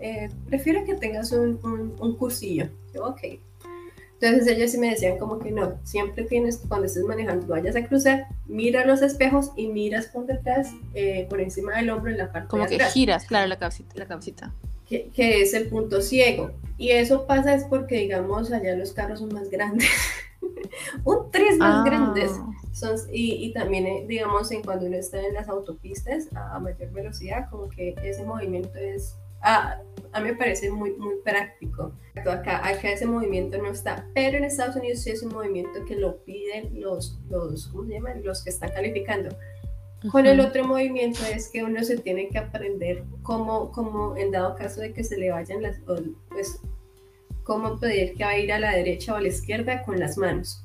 eh, prefiero que tengas un, un, un cursillo. Yo, ok. Entonces ellos sí me decían como que no, siempre tienes, cuando estés manejando, vayas a cruzar, mira los espejos y miras por detrás, eh, por encima del hombro en la parte como de atrás. Como que giras, claro, la cabecita. La cabecita. Que, que, es el punto ciego. Y eso pasa es porque, digamos, allá los carros son más grandes. un tres más ah. grandes. Son, y, y, también, eh, digamos, en cuando uno está en las autopistas a mayor velocidad, como que ese movimiento es a, a mí me parece muy, muy práctico. Acá, acá ese movimiento no está, pero en Estados Unidos sí es un movimiento que lo piden los, los, ¿cómo se llaman? los que están calificando. Con el otro movimiento es que uno se tiene que aprender cómo, cómo en dado caso de que se le vayan las, pues, cómo pedir que va a ir a la derecha o a la izquierda con las manos.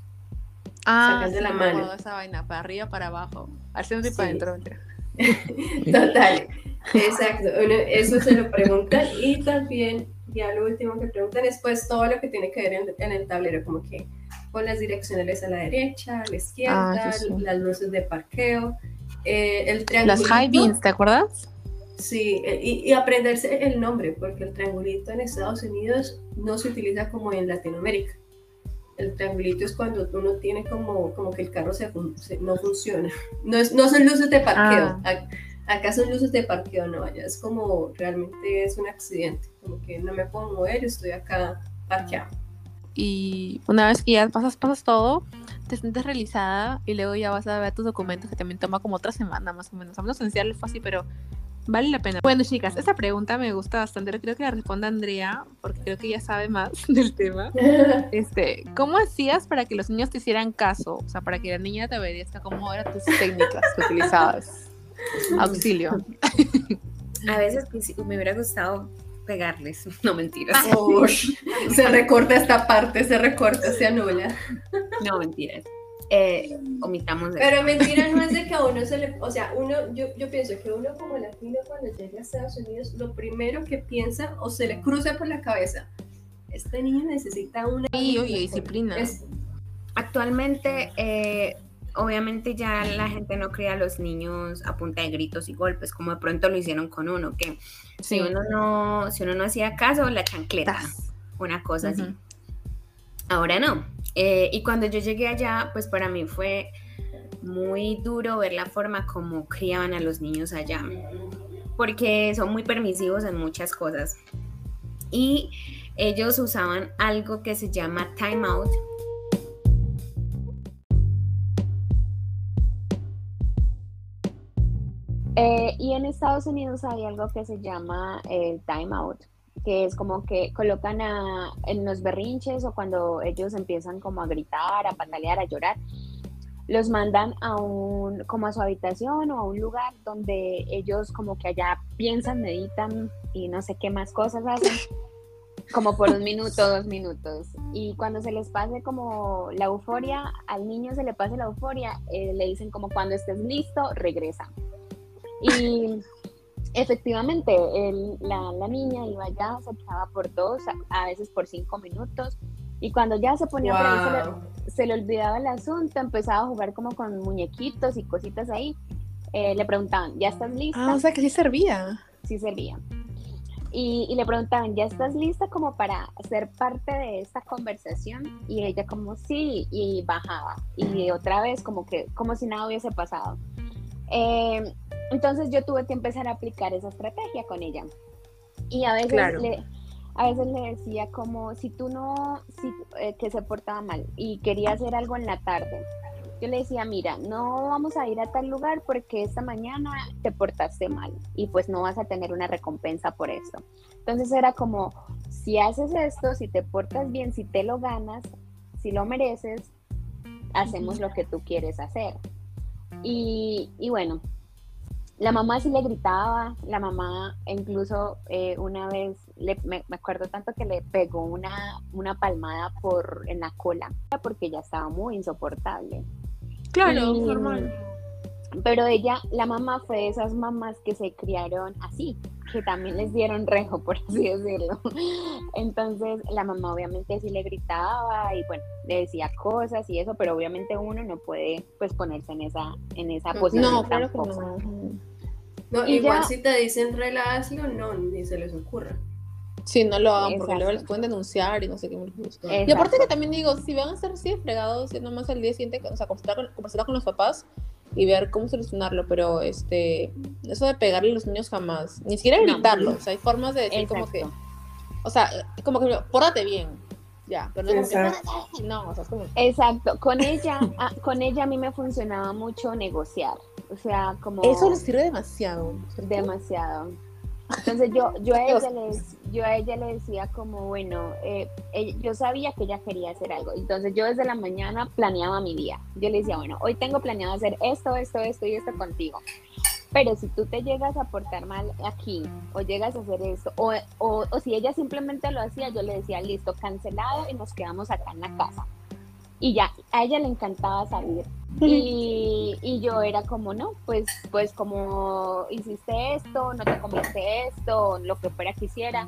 Ah, sacando la mano. esa vaina, para arriba, para abajo, al centro y para adentro. Total. Exacto, eso se lo preguntan y también, ya lo último que preguntan es pues todo lo que tiene que ver en, el tablero, como que con las direccionales a la derecha, a la izquierda, ah, las luces de parqueo, eh, el. Las high beams, ¿te acuerdas? Sí, eh, y, aprenderse el nombre, porque el triangulito en Estados Unidos no se utiliza como en Latinoamérica. El triangulito es cuando uno tiene como, como que el carro se, no funciona. No, es, no son luces de parqueo. Ah acá son luces de parqueo, no, allá es como realmente es un accidente, como que no me puedo mover, estoy acá parqueado. Y una vez que ya pasas, pasas todo, te sientes realizada y luego ya vas a ver tus documentos que también toma como otra semana más o menos. A menos esencial fue así, pero vale la pena. Bueno, chicas, esta pregunta me gusta bastante. Creo que la responda Andrea, porque creo que ella sabe más del tema. Este, ¿cómo hacías para que los niños te hicieran caso? O sea, para que la niña te obedezca, ¿cómo eran tus técnicas que utilizabas? Auxilio. A veces me hubiera gustado pegarles, no mentiras. se recorta esta parte, se recorta, se anula. No, mentiras. Eh, omitamos Pero mentira no es de que a uno se le, o sea, uno, yo, yo pienso que uno como latino cuando llega a Estados Unidos, lo primero que piensa o se le cruza por la cabeza, este niño necesita una... Y, disciplina. Actualmente, eh, obviamente ya la gente no cría a los niños a punta de gritos y golpes, como de pronto lo hicieron con uno, que si uno no, si uno no hacía caso, la chancleta, una cosa así. Ahora no. Eh, y cuando yo llegué allá, pues para mí fue muy duro ver la forma como criaban a los niños allá, porque son muy permisivos en muchas cosas. Y ellos usaban algo que se llama timeout, Eh, y en Estados Unidos hay algo que se llama el time out. que es como que colocan a, en los berrinches o cuando ellos empiezan como a gritar, a patalear, a llorar, los mandan a un, como a su habitación o a un lugar donde ellos como que allá piensan, meditan y no sé qué más cosas hacen, como por un minuto, dos minutos. Y cuando se les pase como la euforia, al niño se le pase la euforia, eh, le dicen como cuando estés listo, regresa. Y efectivamente, la, la, niña iba allá, se quedaba por dos, a, veces por cinco minutos, y cuando ya se ponía por ahí, se le, olvidaba el asunto, empezaba a jugar como con muñequitos y cositas ahí. Eh, le preguntaban, ¿ya estás lista? Ah, o sea que sí servía. Sí servía. Y, y, le preguntaban, ¿ya estás lista como para ser parte de esta conversación? Y ella como sí, y bajaba. Y otra vez como que, como si nada hubiese pasado. Eh, entonces yo tuve que empezar a aplicar esa estrategia con ella. Y a veces, le, a veces le decía como, si tú no, si, eh, que se portaba mal y quería hacer algo en la tarde, yo le decía, mira, no vamos a ir a tal lugar porque esta mañana te portaste mal y pues no vas a tener una recompensa por esto. Entonces era como, si haces esto, si te portas bien, si te lo ganas, si lo mereces, hacemos lo que tú quieres hacer. Y, y bueno, la mamá sí le gritaba, la mamá incluso eh, una vez, me, acuerdo tanto que le pegó una, una palmada por, en la cola porque ya estaba muy insoportable. Claro, normal. Pero ella, la mamá fue de esas mamás que se criaron así, que también les dieron rejo, por así decirlo. Entonces la mamá obviamente sí le gritaba y bueno, le decía cosas y eso, pero obviamente uno no puede pues ponerse en esa, en esa posición. No, claro que no. No, igual si te dicen relájalo, no, ni se les ocurra. Sí, no lo hagan porque luego les pueden denunciar y no sé qué. Y aparte que también digo, si van a estar así fregados, nomás al día siguiente, o sea, conversar con, con los papás y ver cómo solucionarlo, pero este, eso de pegarle a los niños jamás, ni siquiera gritarlo, o sea, hay formas de decir como que, o sea, como que, pórtate bien, ya, pero no, no o sea, como... Exacto, con ella, ah, con ella a mí me funcionaba mucho negociar, o sea, como... Eso le sirve demasiado. Demasiado. Entonces yo, yo, a ella le, yo a ella le decía como, bueno, eh, yo sabía que ella quería hacer algo. Entonces yo desde la mañana planeaba mi día. Yo le decía, bueno, hoy tengo planeado hacer esto, esto, esto y esto contigo. Pero si tú te llegas a portar mal aquí o llegas a hacer esto, o, o, o si ella simplemente lo hacía, yo le decía, listo, cancelado y nos quedamos acá en la casa. Y ya, a ella le encantaba salir y, y, yo era como, no, pues, pues como hiciste esto, no te comiste esto, lo que fuera que hiciera,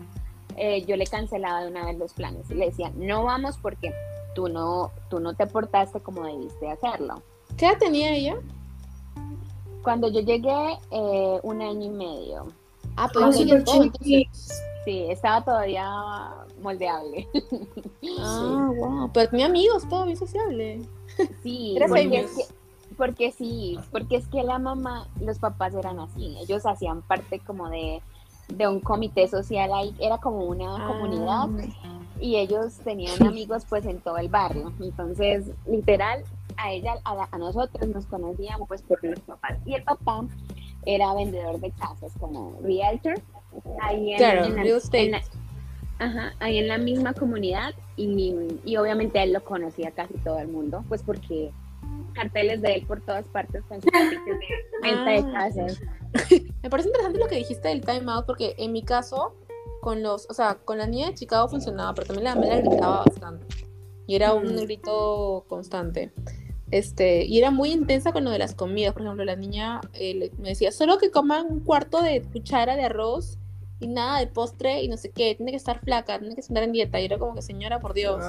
eh, yo le cancelaba de una vez los planes y le decía, no vamos porque tú no, tú no te portaste como debiste hacerlo. ¿Qué edad tenía ella? Cuando yo llegué, eh, un año y medio. Ah, pues sí, sí, estaba todavía moldeable. Ah, wow. Pero tenía amigos, todo bien sociable. Sí, porque, es que, porque sí, porque es que la mamá, los papás eran así, ellos hacían parte como de, de un comité social ahí, era como una ah. comunidad y ellos tenían amigos pues en todo el barrio, entonces literal a ella, a, nosotros nos conocíamos pues por los papás y el papá era vendedor de casas como realtor ahí en, la, Ajá, ahí en la misma comunidad y, y, obviamente él lo conocía casi todo el mundo, pues porque carteles de él por todas partes con sus de venta de ah, casas. Me parece interesante lo que dijiste del time out porque en mi caso con los, o sea, con la niña de Chicago funcionaba, pero también la mamá gritaba bastante y era un grito constante. Este, y era muy intensa con lo de las comidas. Por ejemplo, la niña eh, me decía, solo que coman un cuarto de cuchara de arroz y nada de postre y no sé qué, tiene que estar flaca, tiene que estar en dieta. Y era como que, señora, por Dios.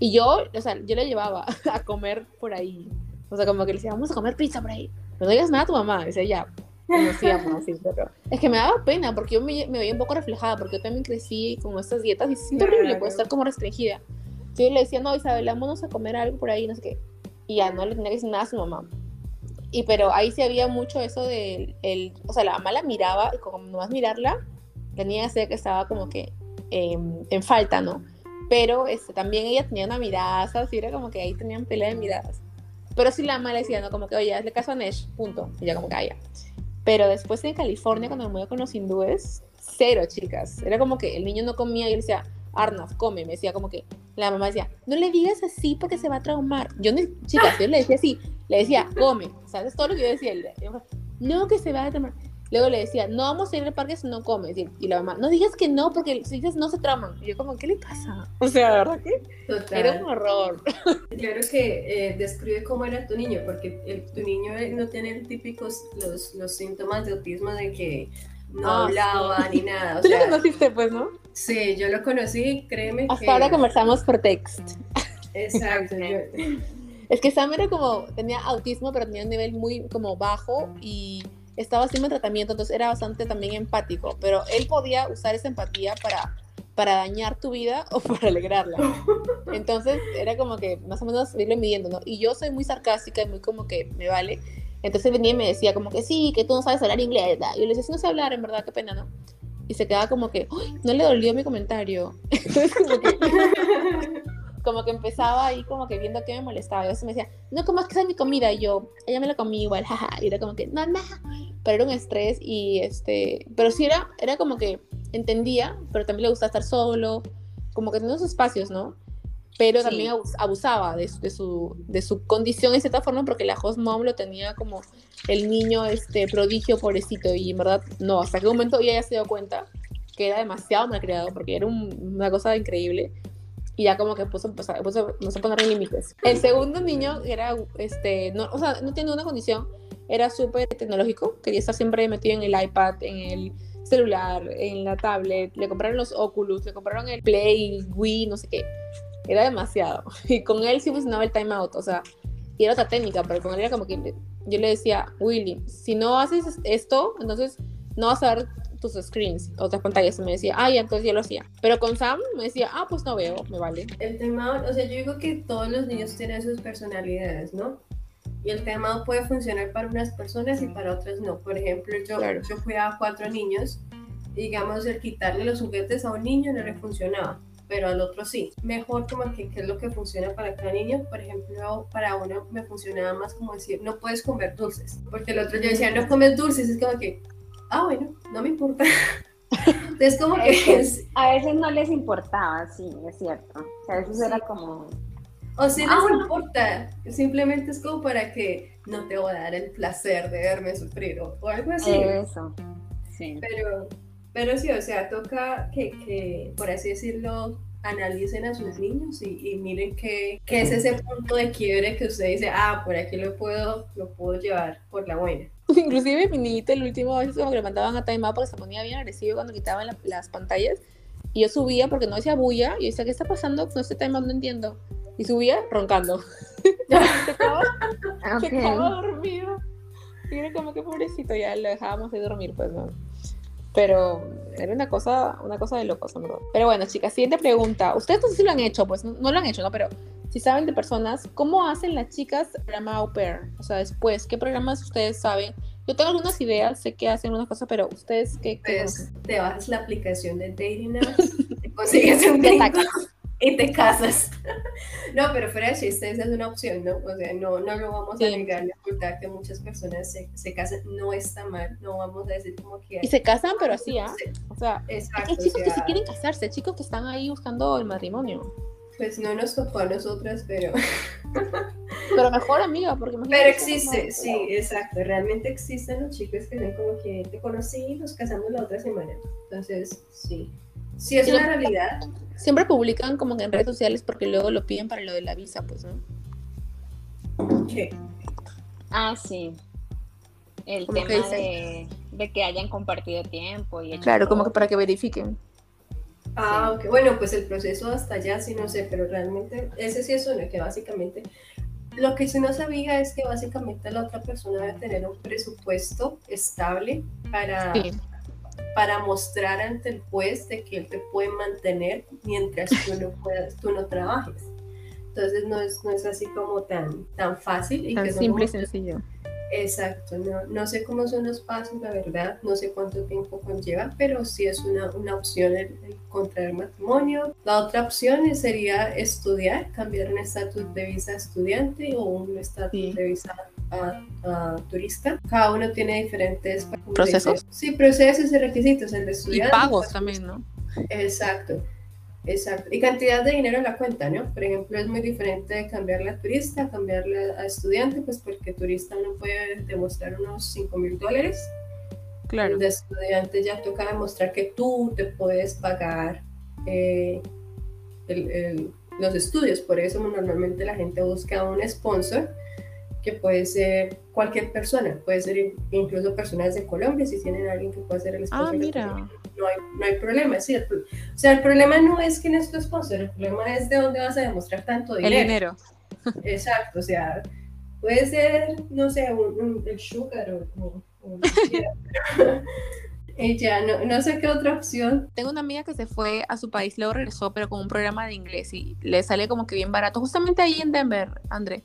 Y yo, o sea, yo le llevaba a comer por ahí. O sea, como que le decía, vamos a comer pizza por ahí. No digas nada a tu mamá. decía, ya, conocíamos así, pero es que me daba pena porque yo me, me, veía un poco reflejada porque yo también crecí con estas dietas y se siente horrible, puede estar como restringida. Yo le decía, no, Isabel, vámonos a comer algo por ahí, no sé qué. Y ya no le tenía que decir nada a su mamá. Y pero ahí sí había mucho eso de, el, o sea, la mamá la miraba y como nomás mirarla, la niña que estaba como que em, en falta, ¿no? Pero este, también ella tenía una mirada, así era como que ahí tenían pelea de miradas. Pero sí la mamá le decía, ¿no? Como que, oye, hazle caso a Nesh, punto. Y ya como que, ah, Pero después en California, cuando me mudé con los hindúes, cero, chicas. Era como que el niño no comía y él decía, Arnaz, come. Me decía como que, la mamá decía, no le digas así porque se va a traumar. Yo, no, chicas, yo le decía así, le decía, come. ¿Sabes? Todo lo que yo decía. No, que se va a traumar. Luego le decía, no vamos a ir al parque si no comes. Y, la mamá, no digas que no, porque si dices no se trauman. Y yo como, ¿qué le pasa? O sea, ¿verdad que? Era un horror. Claro que eh, describe cómo era tu niño, porque el, tu niño no tiene típicos los, los síntomas de autismo de que no ah, hablaba ni nada. O Tú lo conociste, pues, ¿no? Sí, yo lo conocí, créeme. Hasta ahora conversamos por text. Exacto. es que Sam era como, tenía autismo, pero tenía un nivel muy como bajo y estaba haciendo tratamiento, entonces era bastante también empático, pero él podía usar esa empatía para, para dañar tu vida o para alegrarla. Entonces era como que más o menos irlo midiendo, ¿no? Y yo soy muy sarcástica y muy como que me vale. Entonces venía y me decía como que sí, que tú no sabes hablar inglés. Y yo le decía, sí, no sé hablar, en verdad, qué pena, ¿no? Y se quedaba como que, no le dolió mi comentario. Entonces como que que empezaba ahí como que viendo qué me molestaba. Y a me decía, no, ¿cómo es que es mi comida? Y yo, ella me la comí igual, jaja. Y era como que, no, no. Pero era un estrés y este, pero sí era, era como que entendía, pero también le gustaba estar solo, como que tenía sus espacios, ¿no? Pero también abusaba de, de, su, de su condición de cierta forma porque la host mom lo tenía como el niño este prodigio pobrecito y en verdad no, hasta que un momento ella ya se dio cuenta que era demasiado malcriado porque era una cosa increíble y ya como que puso, puso, puso, a poner límites. El segundo niño era, este, no, o sea, no tiene una condición, era súper tecnológico, quería estar siempre metido en el iPad, en el celular, en la tablet, le compraron los Oculus, le compraron el Play, Wii, no sé qué. Era demasiado. Y con él sí funcionaba el timeout, o sea, y era otra técnica, pero con él era como que yo le decía, Willy, si no haces esto, entonces no vas a ver tus screens, otras pantallas. Y me decía, ah, entonces ya lo hacía. Pero con Sam me decía, ah, pues no veo, me vale. El tema, o sea, yo digo que todos los niños tienen sus personalidades, ¿no? Y el tema puede funcionar para unas personas y para otras no. Por ejemplo, yo, yo fui a cuatro niños, digamos, el quitarle los juguetes a un niño no le funcionaba pero al otro sí. Mejor como que qué es lo que funciona para cada niño. Por ejemplo, para uno me funcionaba más como decir, no puedes comer dulces. Porque el otro yo decía, no comes dulces. Es como que, ah, bueno, no me importa. Entonces, como que es... A veces no les importaba, sí, es cierto. a veces era como... O si ah, les importa, simplemente es como para que no te voy a dar el placer de verme sufrir o, algo así. Eso, sí. Pero, pero sí, o sea, toca que, que por así decirlo, analicen a sus niños y, miren qué, qué, es ese punto de quiebre que usted dice, ah, por aquí lo puedo, lo puedo llevar por la buena. Inclusive mi niñita el último vez como que le mandaban a time porque se ponía bien agresivo cuando quitaban las pantallas y yo subía porque no decía bulla y yo decía, ¿qué está pasando No este time No entiendo. Y subía roncando. se, quedaba, okay. dormido. Y era como que pobrecito, ya lo dejábamos de dormir, pues no. Pero era una cosa, una cosa de locos, ¿no? Pero bueno, chicas, siguiente pregunta. Ustedes no sé si lo han hecho, pues no, lo han hecho, ¿no? Pero si saben de personas, ¿cómo hacen las chicas el programa Au Pair? O sea, después, ¿qué programas ustedes saben? Yo tengo algunas ideas, sé que hacen algunas cosas, pero ustedes, ¿qué, pues, te bajas la aplicación de Dating Apps, te consigues un y te casas. no, pero fuera de chiste, esa es una opción, ¿no? O sea, no, no lo vamos a negar ni ocultar que muchas personas se, se, casan, no está mal, no vamos a decir como que... Y se casan, pero así, ¿ah? O sea, Exacto, hay chicos que se quieren casarse, chicos que están ahí buscando el matrimonio. Pues no nos tocó a nosotras, pero... pero mejor amiga, porque Pero existe, sí, exacto. Realmente existen los chicos que ven como que te conocí y nos casamos la otra semana. Entonces, sí. Sí, es una realidad. Siempre publican como que en redes sociales porque luego lo piden para lo de la visa, pues, ¿no? ¿Qué? Ah, sí. El tema de, de, que hayan compartido tiempo y Claro, como que para que verifiquen. Ah, ok. Bueno, pues el proceso hasta allá sí no sé, pero realmente ese sí es uno que básicamente lo que sí no sabía es que básicamente la otra persona debe tener un presupuesto estable para, para mostrar ante el juez de que él te puede mantener mientras tú no, puedas, tú no trabajes. Entonces no es, no es así como tan, tan fácil. Y tan simple y sencillo. Exacto, no, no sé cómo son los pasos, la verdad, no sé cuánto tiempo conlleva, pero sí es una, una opción el, contraer matrimonio. La otra opción sería estudiar, cambiar un estatus de visa estudiante o un estatus de visa a, turista. Cada uno tiene diferentes procesos. Sí, procesos y requisitos. El de estudiante. Y pagos también, ¿no? Exacto. Exacto. Y cantidad de dinero en la cuenta, ¿no? Por ejemplo, es muy diferente cambiarle a turista, cambiarle a estudiante, pues porque turista uno puede demostrar unos 5 mil dólares. Claro. De estudiante ya toca demostrar que tú te puedes pagar eh, los estudios. Por eso normalmente la gente busca un sponsor que puede ser cualquier persona, puede ser incluso personas de Colombia, si tienen alguien que pueda ser el sponsor. Ah, mira. No hay, no hay problema, sí. o sea, el problema no es quién es tu sponsor, el problema es de dónde vas a demostrar tanto dinero. El dinero. Exacto, o sea, puede ser, no sé, un, el sugar o, y ya, no, no, sé qué otra opción. Tengo una amiga que se fue a su país, luego regresó, pero con un programa de inglés y le sale como que bien barato, justamente ahí en Denver, André.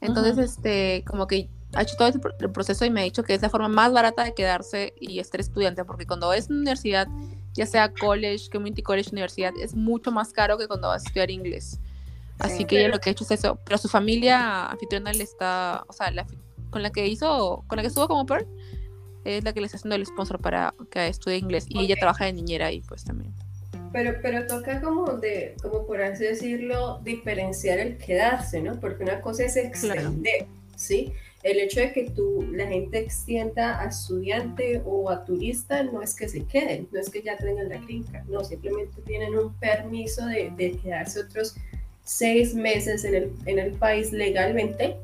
Entonces, este, como que ha hecho todo el proceso y me ha dicho que es la forma más barata de quedarse y estar estudiante, porque cuando es universidad, ya sea college, community college, universidad, es mucho más caro que cuando vas a estudiar inglés. Así que ella lo que ha hecho es eso. Pero su familia anfitriona le está, o sea, con la que hizo, con la que estuvo como per, es la que le está haciendo el sponsor para que estudie inglés. Y ella trabaja de niñera ahí, pues también. Pero, pero toca como de, como por así decirlo, diferenciar el quedarse, ¿no? Porque una cosa es extender, ¿sí? El hecho de que tú, la gente extienda a estudiante o a turista no es que se queden, no es que ya tengan la clínica, no, simplemente tienen un permiso de, de quedarse otros seis meses en el, en el país legalmente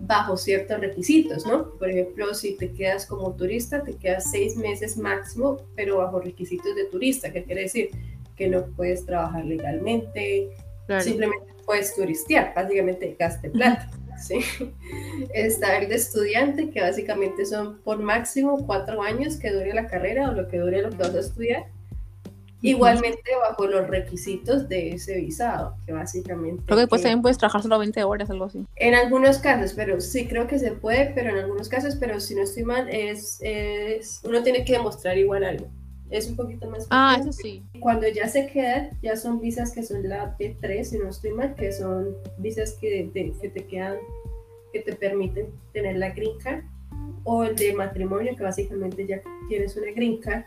bajo ciertos requisitos, ¿no? Por ejemplo, si te quedas como turista, te quedas seis meses máximo, pero bajo requisitos de turista, ¿qué quiere decir? Que no puedes trabajar legalmente, simplemente puedes turistear, básicamente gaste plata. ¿sí? Está el de estudiante, que básicamente son por máximo cuatro años que dure la carrera o lo que dure lo que vas a estudiar. Igualmente bajo los requisitos de ese visado, que básicamente... Creo que después también puedes trabajar solo 20 horas, algo así. En algunos casos, pero sí creo que se puede, pero en algunos casos, pero si no estoy mal, es, es uno tiene que demostrar igual algo es un poquito más. Ah, eso sí. Cuando ya se quedan, ya son visas que son la P3, si no estoy mal, que son visas que, que te quedan, que te permiten tener la green card, o el de matrimonio, que básicamente ya tienes una green card,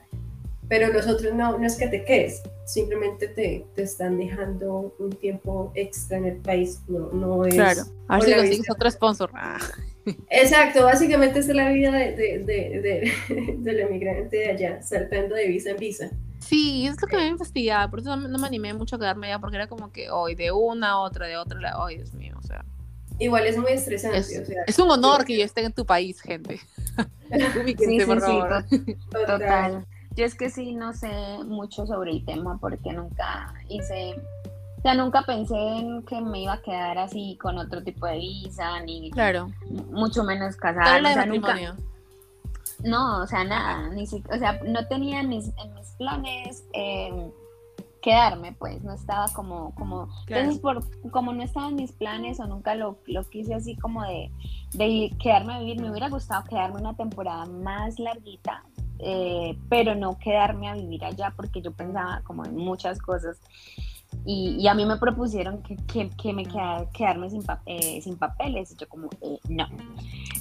pero los otros no, no es que te quedes, simplemente te, te están dejando un tiempo extra en el país, no, no es... Claro, a ver si consigues otro sponsor. Ah. Exacto, básicamente es la vida de, de, de, del emigrante de allá, saltando de visa en visa. Sí, es lo que me fastidiaba, por eso no, me animé mucho a quedarme allá, porque era como que hoy de una, otra, de otra, ay Dios mío, o sea. Igual es muy estresante. Es, un honor que yo esté en tu país, gente. sí, sí, sí, total. Yo es que sí no sé mucho sobre el tema porque nunca hice o sea, nunca pensé en que me iba a quedar así con otro tipo de visa, ni claro. mucho menos casada. O sea, nunca, no, o sea, nada, ni o sea, no tenía en mis, en mis planes em, quedarme, pues, no estaba como, como, entonces por, como no estaba en mis planes o nunca lo, lo quise así como de, de quedarme a vivir, me hubiera gustado quedarme una temporada más larguita, eh, pero no quedarme a vivir allá porque yo pensaba como en muchas cosas y, a mí me propusieron que, que, me quedara, quedarme sin, eh, sin papeles y yo como, eh, no.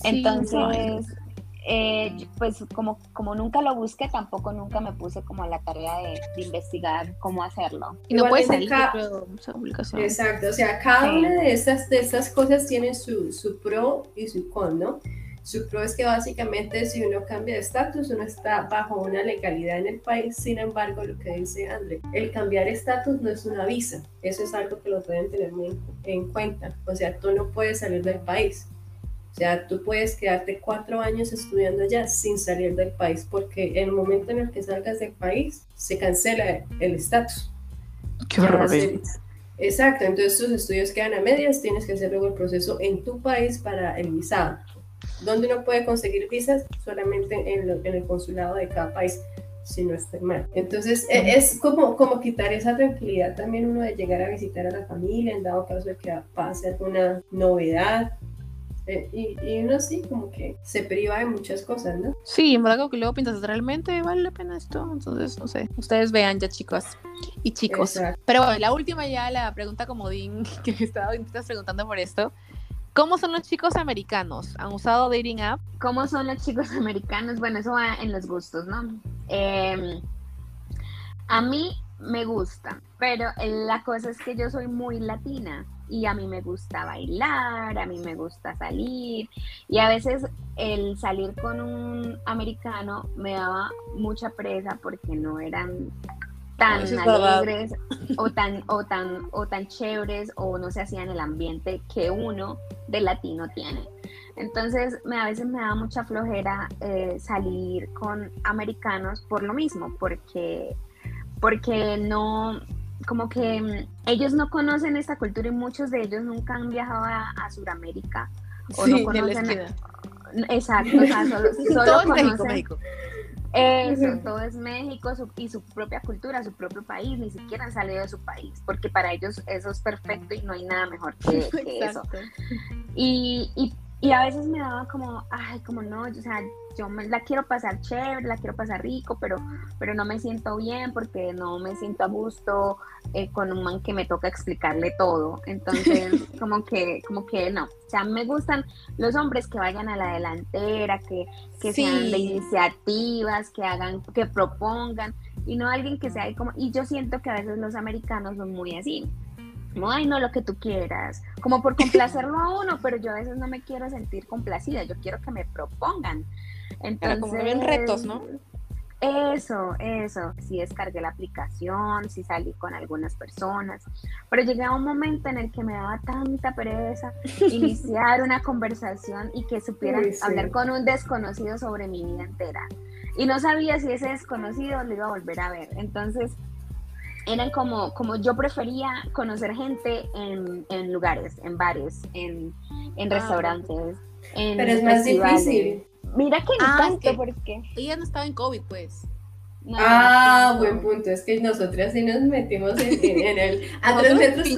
Entonces, eh, pues como, como nunca lo busqué, tampoco nunca me puse como a la tarea de, investigar cómo hacerlo. Y no puede salir Exacto, o sea, cada una de estas, de estas cosas tiene su, su pro y su con, ¿no? Su pro es que básicamente si uno cambia de estatus, uno está bajo una legalidad en el país. Sin embargo, lo que dice André, el cambiar estatus no es una visa. Eso es algo que lo deben tener muy en cuenta. O sea, tú no puedes salir del país. O sea, tú puedes quedarte cuatro años estudiando allá sin salir del país, porque en el momento en el que salgas del país, se cancela el estatus. Qué horror. Exacto, entonces tus estudios quedan a medias, tienes que hacer luego el proceso en tu país para el visado. ¿Dónde uno puede conseguir visas? Solamente en, el consulado de cada país, si no estoy mal. Entonces, e, es como, como quitar esa tranquilidad también uno de llegar a visitar a la familia, en dado caso de que pase alguna novedad. Eh, y, y, uno sí, como que se priva de muchas cosas, ¿no? Sí, en verdad que luego piensas, ¿realmente vale la pena esto? Entonces, no sé, ustedes vean ya, chicos y chicos. Pero bueno, la última ya, la pregunta comodín que me estaba preguntando por esto, ¿Cómo son los chicos americanos? ¿Han usado dating app? ¿Cómo son los chicos americanos? Bueno, eso va en los gustos, ¿no? Em, a mí me gusta, pero la cosa es que yo soy muy latina y a mí me gusta bailar, a mí me gusta salir y a veces el salir con un americano me daba mucha presa porque no eran tan alegres o tan o tan o tan chéveres o no se hacían el ambiente que uno de latino tiene. Entonces me, a veces me da mucha flojera eh, salir con americanos por lo mismo, porque porque no, como que mm, ellos no conocen esta cultura y muchos de ellos nunca han viajado a, Sudamérica. O no conocen exacto, o sea, solo, todo conocen, México, Eso, todo es México y su propia cultura, su propio país, ni siquiera han salido de su país, porque para ellos eso es perfecto y no hay nada mejor que, eso. Y, y, y, a veces me daba como, ay, como no, o sea, yo me, la quiero pasar chévere, la quiero pasar rico, pero, pero no me siento bien porque no me siento a gusto eh, con un man que me toca explicarle todo. Entonces, como que, como que no. O sea, me gustan los hombres que vayan a la delantera, que, que sean de iniciativas, que hagan, que propongan, y no alguien que sea ahí como, y yo siento que a veces los americanos son muy así no, ay, no, lo que tú quieras, como por complacerlo a uno, pero yo a veces no me quiero sentir complacida, yo quiero que me propongan. Entonces, como ven retos, ¿no? Eso, eso. Sí descargué la aplicación, sí salí con algunas personas, pero llegué a un momento en el que me daba tanta pereza iniciar una conversación y que supieran hablar con un desconocido sobre mi vida entera. Y no sabía si ese desconocido lo iba a volver a ver. Entonces, eran como, como yo prefería conocer gente en, en lugares, en bares, en, en ah, restaurantes. En Pero es más difícil. Mira que no ah, tanto, porque. Ella no estaba en COVID, pues. ah, buen punto. Es que nosotras sí nos metimos en, el. A tres metros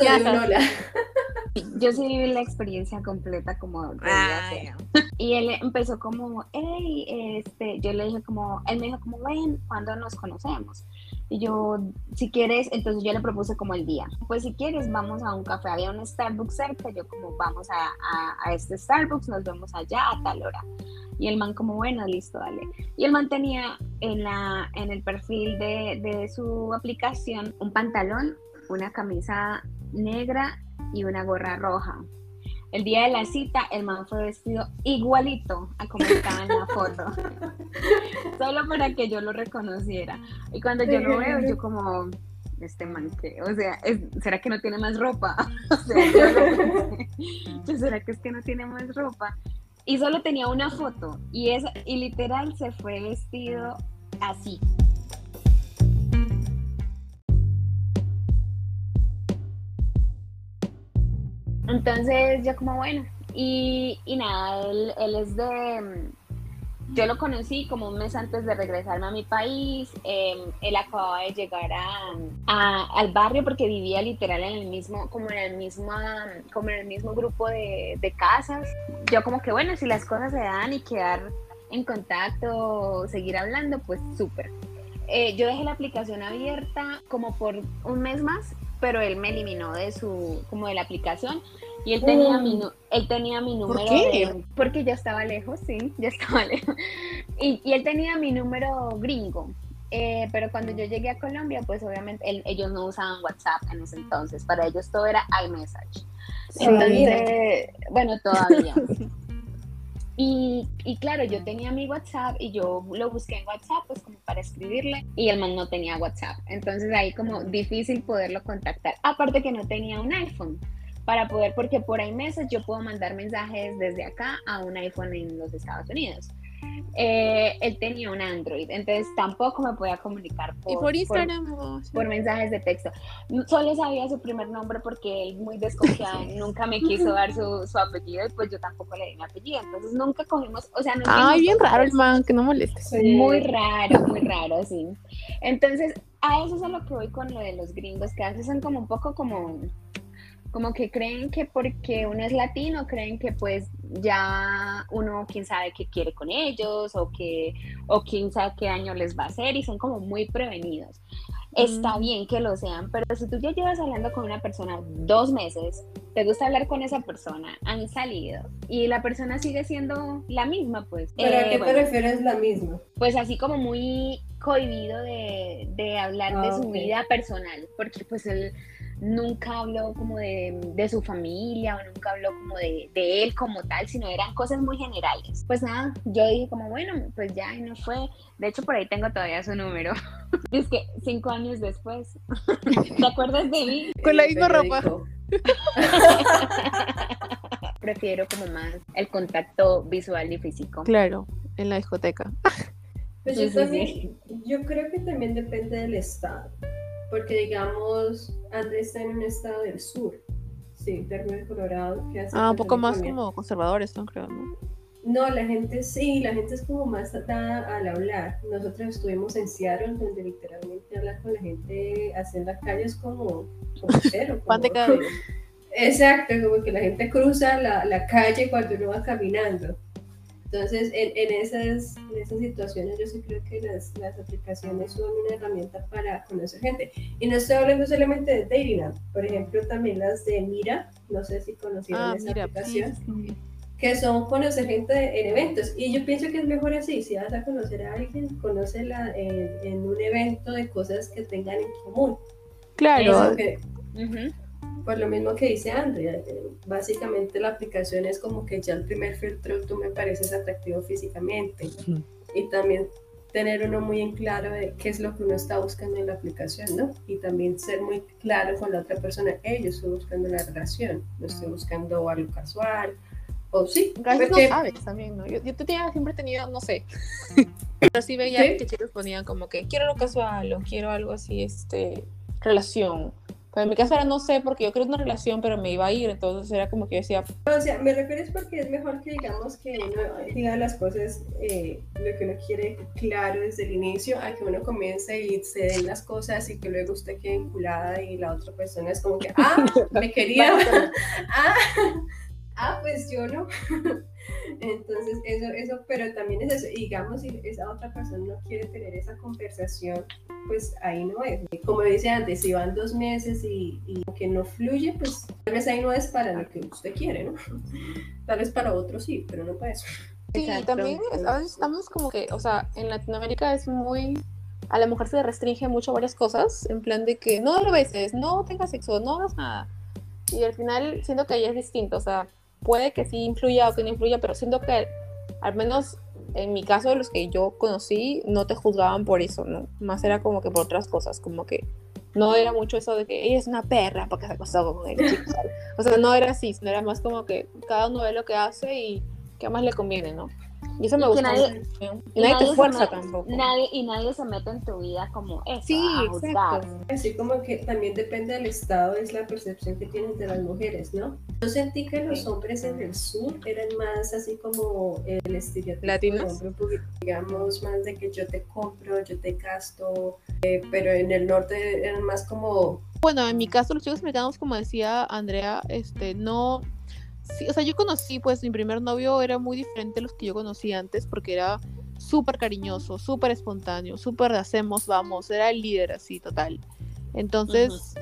Yo sí viví la experiencia completa como ah, Y él empezó como, hey, este, yo le dije como, él me dijo como, ven, ¿cuándo nos conocemos? Y yo, si quieres, entonces yo le propuse como el día. Pues si quieres, vamos a un café. Había un Starbucks cerca. Yo como, vamos a, a, este Starbucks, nos vemos allá a tal hora. Y el man como, bueno, listo, dale. Y el man tenía en, la, en el perfil de, de su aplicación un pantalón, una camisa negra y una gorra roja. El día de la cita, el man fue vestido igualito a como estaba en la foto. Solo para que yo lo reconociera. Y cuando yo lo veo, yo como, este man que, o sea, ¿será que no tiene más ropa? o sea, yo ¿será que es que no tiene más ropa? Y solo tenía una foto y, esa, y literal se fue vestido así. Entonces yo como bueno, y, y nada, él, él, es de, yo lo conocí como un mes antes de regresarme a mi país, em, él acababa de llegar a, al barrio porque vivía literal en el mismo, como en el como en el mismo grupo de, de casas. Yo como que bueno, si las cosas se dan y quedar en contacto, seguir hablando, pues súper. Eh, yo dejé la aplicación abierta como por un mes más pero él me eliminó de su, como de la aplicación y él tenía, mi, mm. él tenía mi número. ¿Por qué? porque ya estaba lejos, sí, ya estaba lejos. Y, y él tenía mi número gringo. Eh, pero cuando yo llegué a Colombia, pues obviamente ellos no usaban WhatsApp en ese entonces. Para ellos todo era iMessage. Entonces, bueno, todavía. Y, y, claro, yo tenía mi WhatsApp y yo lo busqué en WhatsApp, pues como para escribirle, y el man no tenía WhatsApp. Entonces ahí como difícil poderlo contactar. Aparte que no tenía un iPhone para poder, porque por iMessage yo puedo mandar mensajes desde acá a un iPhone en los Estados Unidos. Eh, él tenía un Android, entonces tampoco me podía comunicar por, ¿Y por Instagram por, mensajes de texto. Solo sabía su primer nombre porque él muy desconfiado nunca me quiso dar su, su, apellido y pues yo tampoco le di mi apellido, entonces nunca cogimos, o sea, no Ay, bien raro el man, que no moleste. Muy raro, muy raro, sí. Entonces, a eso es a lo que voy con lo de los gringos, que a veces son como un poco como como que creen que porque uno es latino, creen que pues ya uno quién sabe qué quiere con ellos o que o quién sabe qué daño les va a hacer y son como muy prevenidos. Está mm. bien que lo sean, pero si tú ya llevas hablando con una persona dos meses te gusta hablar con esa persona, han salido y la persona sigue siendo la misma, pues. ¿Pero a eh, qué te refieres la misma? Pues así como muy cohibido de, de hablar de ah, su vida personal, porque pues él nunca habló como de, su familia o nunca habló como de, él como tal, sino eran cosas muy generales. Pues nada, yo dije como, bueno, pues ya, y no fue. De hecho, por ahí tengo todavía su número. es que cinco años después, ¿te acuerdas de mí? Con la misma ropa. Prefiero como más el contacto visual y físico. Claro, en la discoteca. Pues yo, también, yo creo que también depende del estado porque digamos, Andrés está en un estado del sur, sí, de Colorado. Que hace ah, un poco más como conservadores, ¿no? Creo, ¿no? No, la gente sí, la gente es como más dada al hablar. Nosotros estuvimos en Seattle, donde literalmente hablar con la gente así en la calle es como, como cero. Como, Exacto, como que la gente cruza la, la calle cuando uno va caminando. Entonces, en, en, esas, en esas situaciones yo sí creo que las, las, aplicaciones son una herramienta para conocer gente. Y no estoy hablando solamente de dating app, por ejemplo, también las de Mira, no sé si conocieron ah, esa aplicación, que son conocer gente en eventos. Y yo pienso que es mejor así, si vas a conocer a alguien, conócela en, en un evento de cosas que tengan en común. Claro por lo mismo que dice Andrea, básicamente la aplicación es como que ya el primer filtro tú me pareces atractivo físicamente y también tener uno muy en claro de qué es lo que uno está buscando en la aplicación, ¿no? Y también ser muy claro con la otra persona, hey, yo estoy buscando una relación, no estoy buscando algo casual, o sí. Gracias porque... sabes también, ¿no? Yo, yo tenía, siempre he tenido, no sé, pero sí veía que chicos ponían como que quiero algo casual o quiero algo así, este, relación pero en mi caso era no sé, porque yo creo una relación, pero me iba a ir, entonces era como que yo decía... O sea, me refieres porque es mejor que digamos que uno diga las cosas, eh, lo que uno quiere claro desde el inicio, a que uno comience y se den las cosas y que luego usted quede vinculada y la otra persona es como que, ah, me quería, ah, ah, pues yo no. Entonces, eso, eso, pero también es eso, digamos, si esa otra persona no quiere tener esa conversación, pues ahí no es. Como dice antes, si van dos meses y, que no fluye, pues tal vez ahí no es para lo que usted quiere, ¿no? Tal vez para otro sí, pero no para eso. Sí, también a veces estamos como que, o sea, en Latinoamérica es muy a la mujer se le restringe mucho varias cosas, en plan de que no lo beses, no tengas sexo, no hagas nada. Y al final siento que ahí es distinto, o sea, puede que sí influya o que no influya, pero siento que al menos en mi caso, los que yo conocí, no te juzgaban por eso, ¿no? Más era como que por otras cosas, como que no era mucho eso de que ella es una perra porque se acostó con chico. O sea, no era así, sino era más como que cada uno ve lo que hace y qué más le conviene, ¿no? Y eso me gusta. Nadie, y nadie, te fuerza tampoco. Nadie, y nadie se mete en tu vida como eso. Sí, exacto. Así como que también depende del estado, es la percepción que tienes de las mujeres, ¿no? Yo sentí que los hombres en el sur eran más así como el estereotipo. Latinos. digamos, más de que yo te compro, yo te gasto, eh, pero en el norte eran más como. Bueno, en mi caso, los chicos americanos, como decía Andrea, este, no Sí, o sea, yo conocí, pues mi primer novio era muy diferente a los que yo conocí antes porque era súper cariñoso, súper espontáneo, súper hacemos, vamos, era el líder así, total. Entonces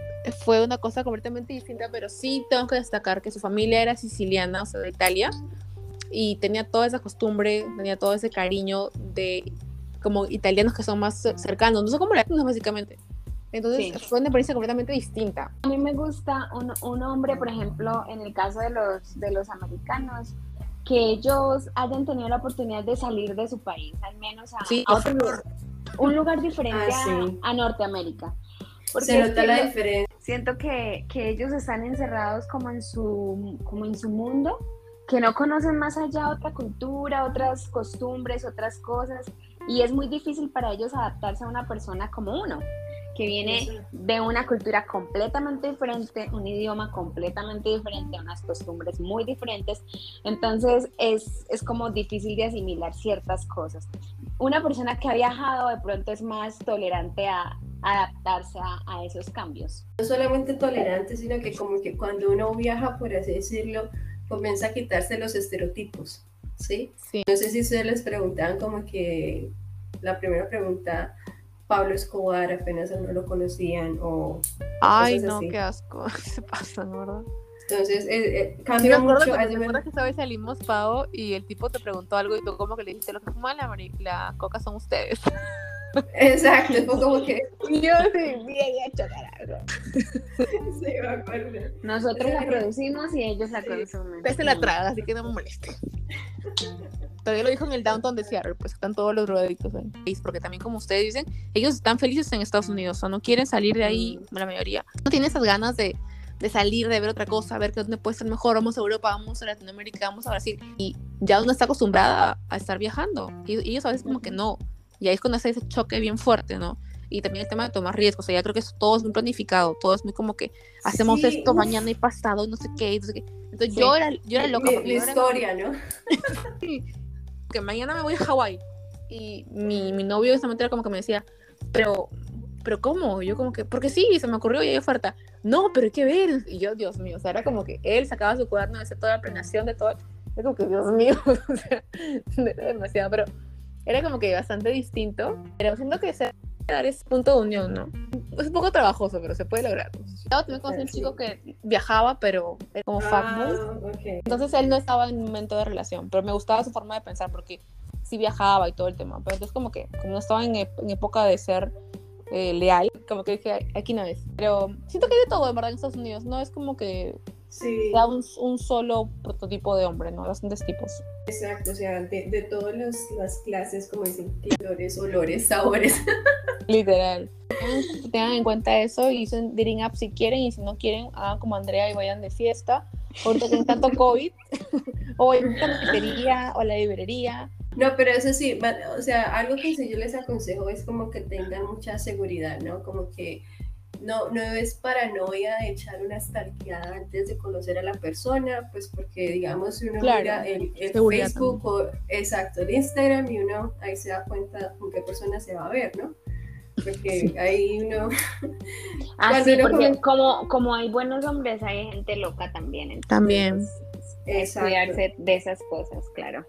fue una cosa completamente distinta, pero sí tengo que destacar que su familia era siciliana, o sea, de Italia, y tenía toda esa costumbre, tenía todo ese cariño de como italianos que son más cercanos, no son como latinos básicamente. Entonces fue una experiencia completamente distinta. A mí me gusta un, un, hombre, por ejemplo, en el caso de los, de los americanos, que ellos hayan tenido la oportunidad de salir de su país, al menos a, otro lugar, un lugar diferente ah, a, Norteamérica. Porque Se nota la diferencia. Siento que, que, ellos están encerrados como en, su, como en su mundo, que no conocen más allá otra cultura, otras costumbres, otras cosas, y es muy difícil para ellos adaptarse a una persona como uno que viene de una cultura completamente diferente, un idioma completamente diferente, unas costumbres muy diferentes. Entonces es, es como difícil de asimilar ciertas cosas. Una persona que ha viajado de pronto es más tolerante a adaptarse a, esos cambios. No solamente tolerante, sino que como que cuando uno viaja, por así decirlo, comienza a quitarse los estereotipos. ¿Sí? sí. No sé si ustedes les preguntaban como que la primera pregunta, Pablo Escobar apenas no lo conocían o... Ay, no, qué asco, se pasan, ¿verdad? Entonces, eh, eh, cambia sí, me mucho. ¿Te acuerdas que esa vez salimos, Pau, y el tipo te preguntó algo y tú como que le dijiste, lo que fuman la, la coca son ustedes? Exacto, fue como que... Yo sí, bien hecho, carajo. Sí, me acuerdo. Nosotros la producimos y ellos la consumen. Usted se la traga, así que no me moleste. Todavía lo dijo en el downtown de Seattle, pues están todos los drogadictos ahí. Porque también, como ustedes dicen, ellos están felices en Estados Unidos, o no quieren salir de ahí, mm. la mayoría. No tienen esas ganas de, de salir, de ver otra cosa, a ver dónde puede ser mejor. Vamos a Europa, vamos a Latinoamérica, vamos a Brasil. Y ya uno está acostumbrada a estar viajando. Y, ellos a veces como que no. Y ahí es cuando hace ese choque bien fuerte, ¿no? y también el tema de tomar riesgos. O sea, ya creo que eso todo es muy planificado, todo es muy como que hacemos esto mañana y pasado, no sé qué. Entonces yo, era, yo era loca. La historia, ¿no? que mañana me voy a Hawái. Y mi, mi novio esa era como que me decía, pero, pero ¿cómo? Y yo como que, porque sí, se me ocurrió y hay oferta. No, pero hay que ver. Y yo, Dios mío, o sea, era como que él sacaba su cuaderno de hacer toda la planeación de todo. Es como que, Dios mío, o sea, demasiado, pero era como que bastante distinto. Pero siento que se dar ese punto de unión, ¿no? Es un poco trabajoso, pero se puede lograr. Yo también conocí un chico que viajaba, pero era como ah, Entonces él no estaba en un momento de relación, pero me gustaba su forma de pensar porque sí viajaba y todo el tema. Pero entonces como que, como no estaba en, en época de ser eh, leal, como que dije, aquí no es. Pero siento que hay de todo, en verdad, en Estados Unidos. No es como que sí. sea un, un, solo prototipo de hombre, ¿no? Bastantes tipos. Exacto, o sea, de, de todas las clases, como dicen, colores, olores, sabores. Literal. Tengan en cuenta eso y usen Dating App si quieren y si no quieren, hagan como Andrea y vayan de fiesta. Ahorita tienen tanto COVID, o vayan a la cafetería o a la librería. No, pero eso sí, o sea, algo que yo les aconsejo es como que tengan mucha seguridad, ¿no? Como que no, no es paranoia de echar una stalkeada antes de conocer a la persona, pues porque digamos si uno mira el, Facebook o exacto, el Instagram y uno ahí se da cuenta con qué persona se va a ver, ¿no? Porque ahí uno... Ah, sí, porque como, como hay buenos hombres, hay gente loca también. también. Es cuidarse de esas cosas, claro.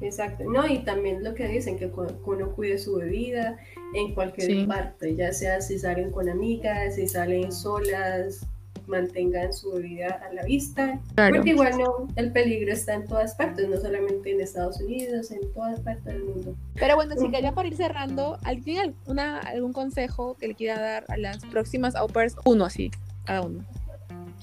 Exacto, no, y también lo que dicen, que uno cuide su bebida en cualquier parte, ya sea si salen con amigas, si salen solas, mantengan su bebida a la vista, porque igual no, el peligro está en todas partes, no solamente en Estados Unidos, en todas partes del mundo. Pero bueno, chicas, ya para ir cerrando, ¿alguien alguna, algún consejo que le quiera dar a las próximas au Uno así, cada uno.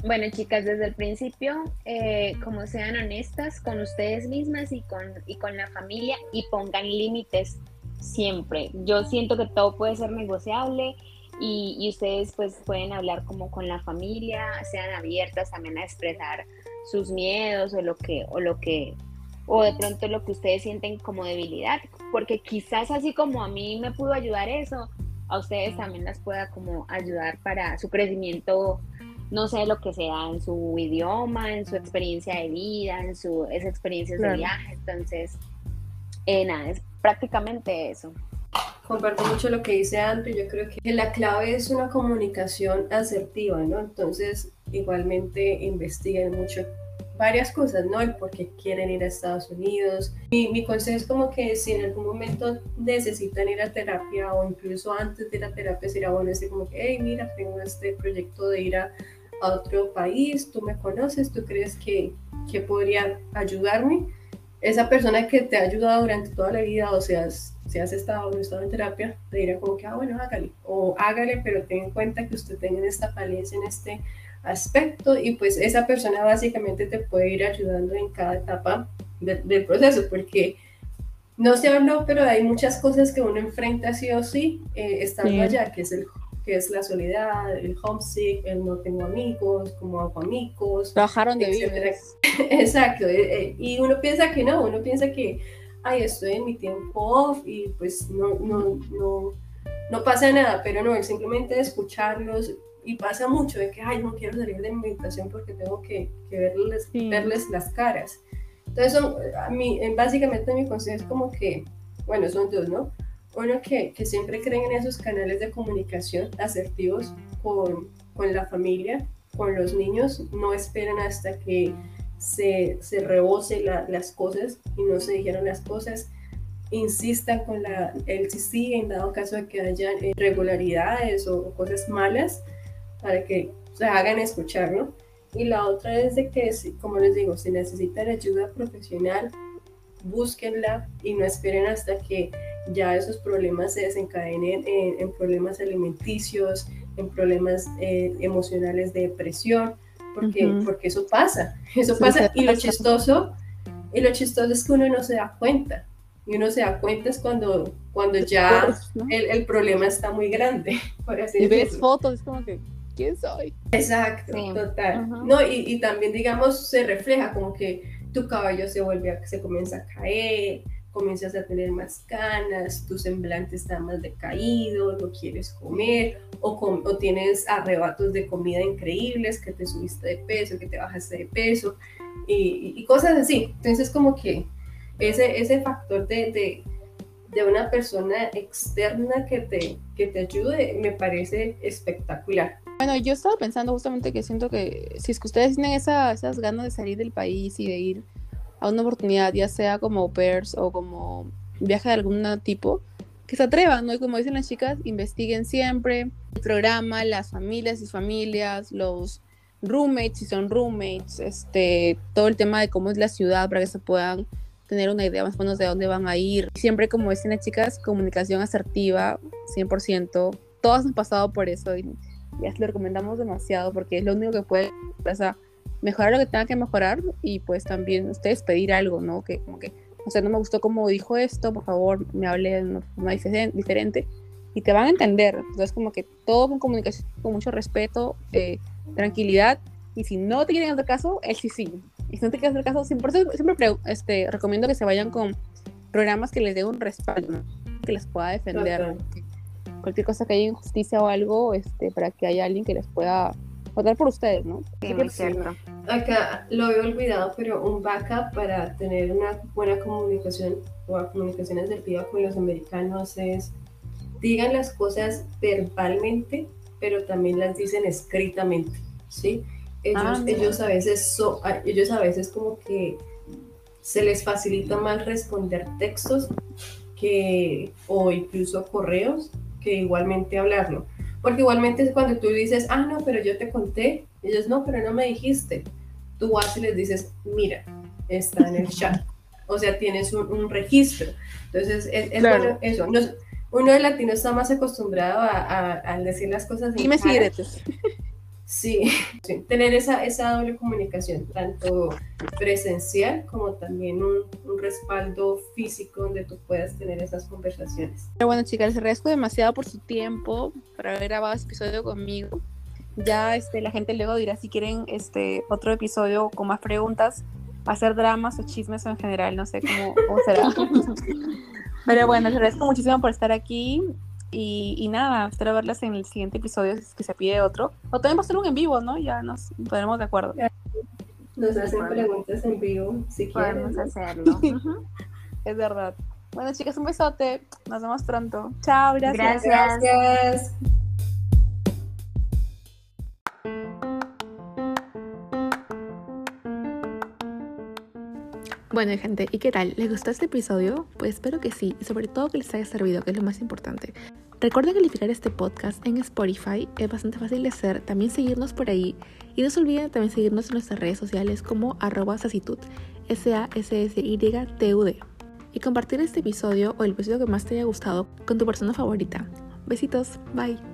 Bueno, chicas, desde el principio, eh, como sean honestas con ustedes mismas y con, y con la familia y pongan límites siempre. Yo siento que todo puede ser negociable y, y, ustedes pues pueden hablar como con la familia, sean abiertas también a expresar sus miedos o lo que, o lo que, o de pronto lo que ustedes sienten como debilidad, porque quizás así como a mí me pudo ayudar eso, a ustedes también las pueda como ayudar para su crecimiento no sé lo que sea en su idioma, en su experiencia de vida, en su esa experiencia de viaje. Entonces, eh, nada, es prácticamente eso. Comparto mucho lo que dice Andrew, yo creo que la clave es una comunicación asertiva, ¿no? Entonces, igualmente investiguen mucho varias cosas, ¿no? El por qué quieren ir a Estados Unidos. Mi, mi consejo es como que si en algún momento necesitan ir a terapia o incluso antes de la terapia sería bueno decir como que, hey, mira, tengo este proyecto de ir a a otro país, tú me conoces, tú crees que, que podría ayudarme. Esa persona que te ha ayudado durante toda la vida, o sea, si has estado o no estado en terapia, te dirá como que, ah, bueno, hágale, o hágale, pero ten en cuenta que usted tenga esta falencia en este aspecto y pues esa persona básicamente te puede ir ayudando en cada etapa del proceso, porque no se habló, pero hay muchas cosas que uno enfrenta sí o sí eh, estando allá, que es el que es la soledad, el homesick, el no tengo amigos, como hago amigos. Bajaron de vivir. Exacto, eh, eh, y uno piensa que no, uno piensa que, ay, estoy en mi tiempo off y pues no, no, no, no pasa nada, pero no, es simplemente escucharlos y pasa mucho de que, ay, no quiero salir de mi habitación porque tengo que, que verles, verles las caras. Entonces, a mí, básicamente mi consejo es como que, bueno, son dos, ¿no? Uno que, que, siempre creen en esos canales de comunicación asertivos con, con la familia, con los niños, no esperan hasta que se, se rebose las cosas y no se dijeron las cosas, insistan con la, el sí en dado caso de que haya irregularidades o cosas malas para que se hagan escuchar, ¿no? Y la otra es de que, como les digo, si necesitan ayuda profesional, búsquenla y no esperen hasta que ya esos problemas se desencadenen en, problemas alimenticios, en problemas eh, emocionales de depresión, porque, porque eso pasa, eso pasa. Y lo chistoso, y lo chistoso es que uno no se da cuenta. Y uno se da cuenta es cuando, cuando ya el, el, problema está muy grande. Por así y ves fotos, es como que, ¿quién soy? Exacto, total. No, y, y, también, digamos, se refleja como que tu cabello se vuelve a, se comienza a caer, comienzas a tener más canas, tu semblante está más decaído, no quieres comer, o, o, tienes arrebatos de comida increíbles, que te subiste de peso, que te bajaste de peso, y, y cosas así. Entonces, como que ese, ese factor de, de, de, una persona externa que te, que te ayude me parece espectacular. Bueno, yo estaba pensando justamente que siento que si es que ustedes tienen esa, esas ganas de salir del país y de ir a una oportunidad, ya sea como pairs o como viaje de algún tipo, que se atrevan, ¿no? Y como dicen las chicas, investiguen siempre el programa, las familias y familias, los roommates, si son roommates, este, todo el tema de cómo es la ciudad para que se puedan tener una idea más o menos de dónde van a ir. Siempre, como dicen las chicas, comunicación asertiva, 100%. Todas han pasado por eso y ya lo recomendamos demasiado porque es lo único que puede o mejorar lo que tenga que mejorar y pues también ustedes pedir algo, ¿no? Que como que, o sea, no me gustó cómo dijo esto, por favor, me hable de una forma diferente y te van a entender. Entonces, como que todo con comunicación, con mucho respeto, eh, tranquilidad y si no te quieren hacer caso, él sí sí. Y si no te quieren hacer caso, siempre, siempre este, recomiendo que se vayan con programas que les den un respaldo, que les pueda defender cualquier cosa que haya injusticia o algo, este, para que haya alguien que les pueda votar por ustedes, ¿no? Sí, muy cierto. Acá lo he olvidado, pero un backup para tener una buena comunicación o comunicación asertiva con los americanos es digan las cosas verbalmente, pero también las dicen escritamente, ¿sí? Ellos, ah, ellos a veces ellos a veces como que se les facilita más responder textos que o incluso correos que igualmente hablarlo. Porque igualmente cuando tú dices, ah, no, pero yo te conté, ellos no, pero no me dijiste. Tú vas y les dices, mira, está en el chat. O sea, tienes un, registro. Entonces, es, bueno eso. uno de latino está más acostumbrado a, decir las cosas. Y me Sí, tener esa, esa doble comunicación, tanto presencial como también un, respaldo físico donde tú puedas tener esas conversaciones. Pero bueno, chicas, les agradezco demasiado por su tiempo, por haber grabado este episodio conmigo. Ya este, la gente luego dirá si quieren este, otro episodio con más preguntas, hacer dramas o chismes en general, no sé cómo, cómo será. Pero bueno, les agradezco muchísimo por estar aquí y, nada, espero verlas en el siguiente episodio si es que se pide otro. O también va a ser un en vivo, ¿no? Ya nos ponemos de acuerdo. Nos hacen preguntas en vivo si Podemos hacerlo. es verdad. Bueno, chicas, un besote. Nos vemos pronto. Chao, gracias. Gracias. Bueno, gente, ¿y qué tal? ¿Les gustó este episodio? Pues espero que sí, y sobre todo que les haya servido, que es lo más importante. Recuerden calificar este podcast en Spotify, es bastante fácil de hacer, también seguirnos por ahí, y no se olviden también seguirnos en nuestras redes sociales como arroba sacitud, S-A-S-S-Y-T-U-D. Y compartir este episodio o el episodio que más te haya gustado con tu persona favorita. Besitos, bye.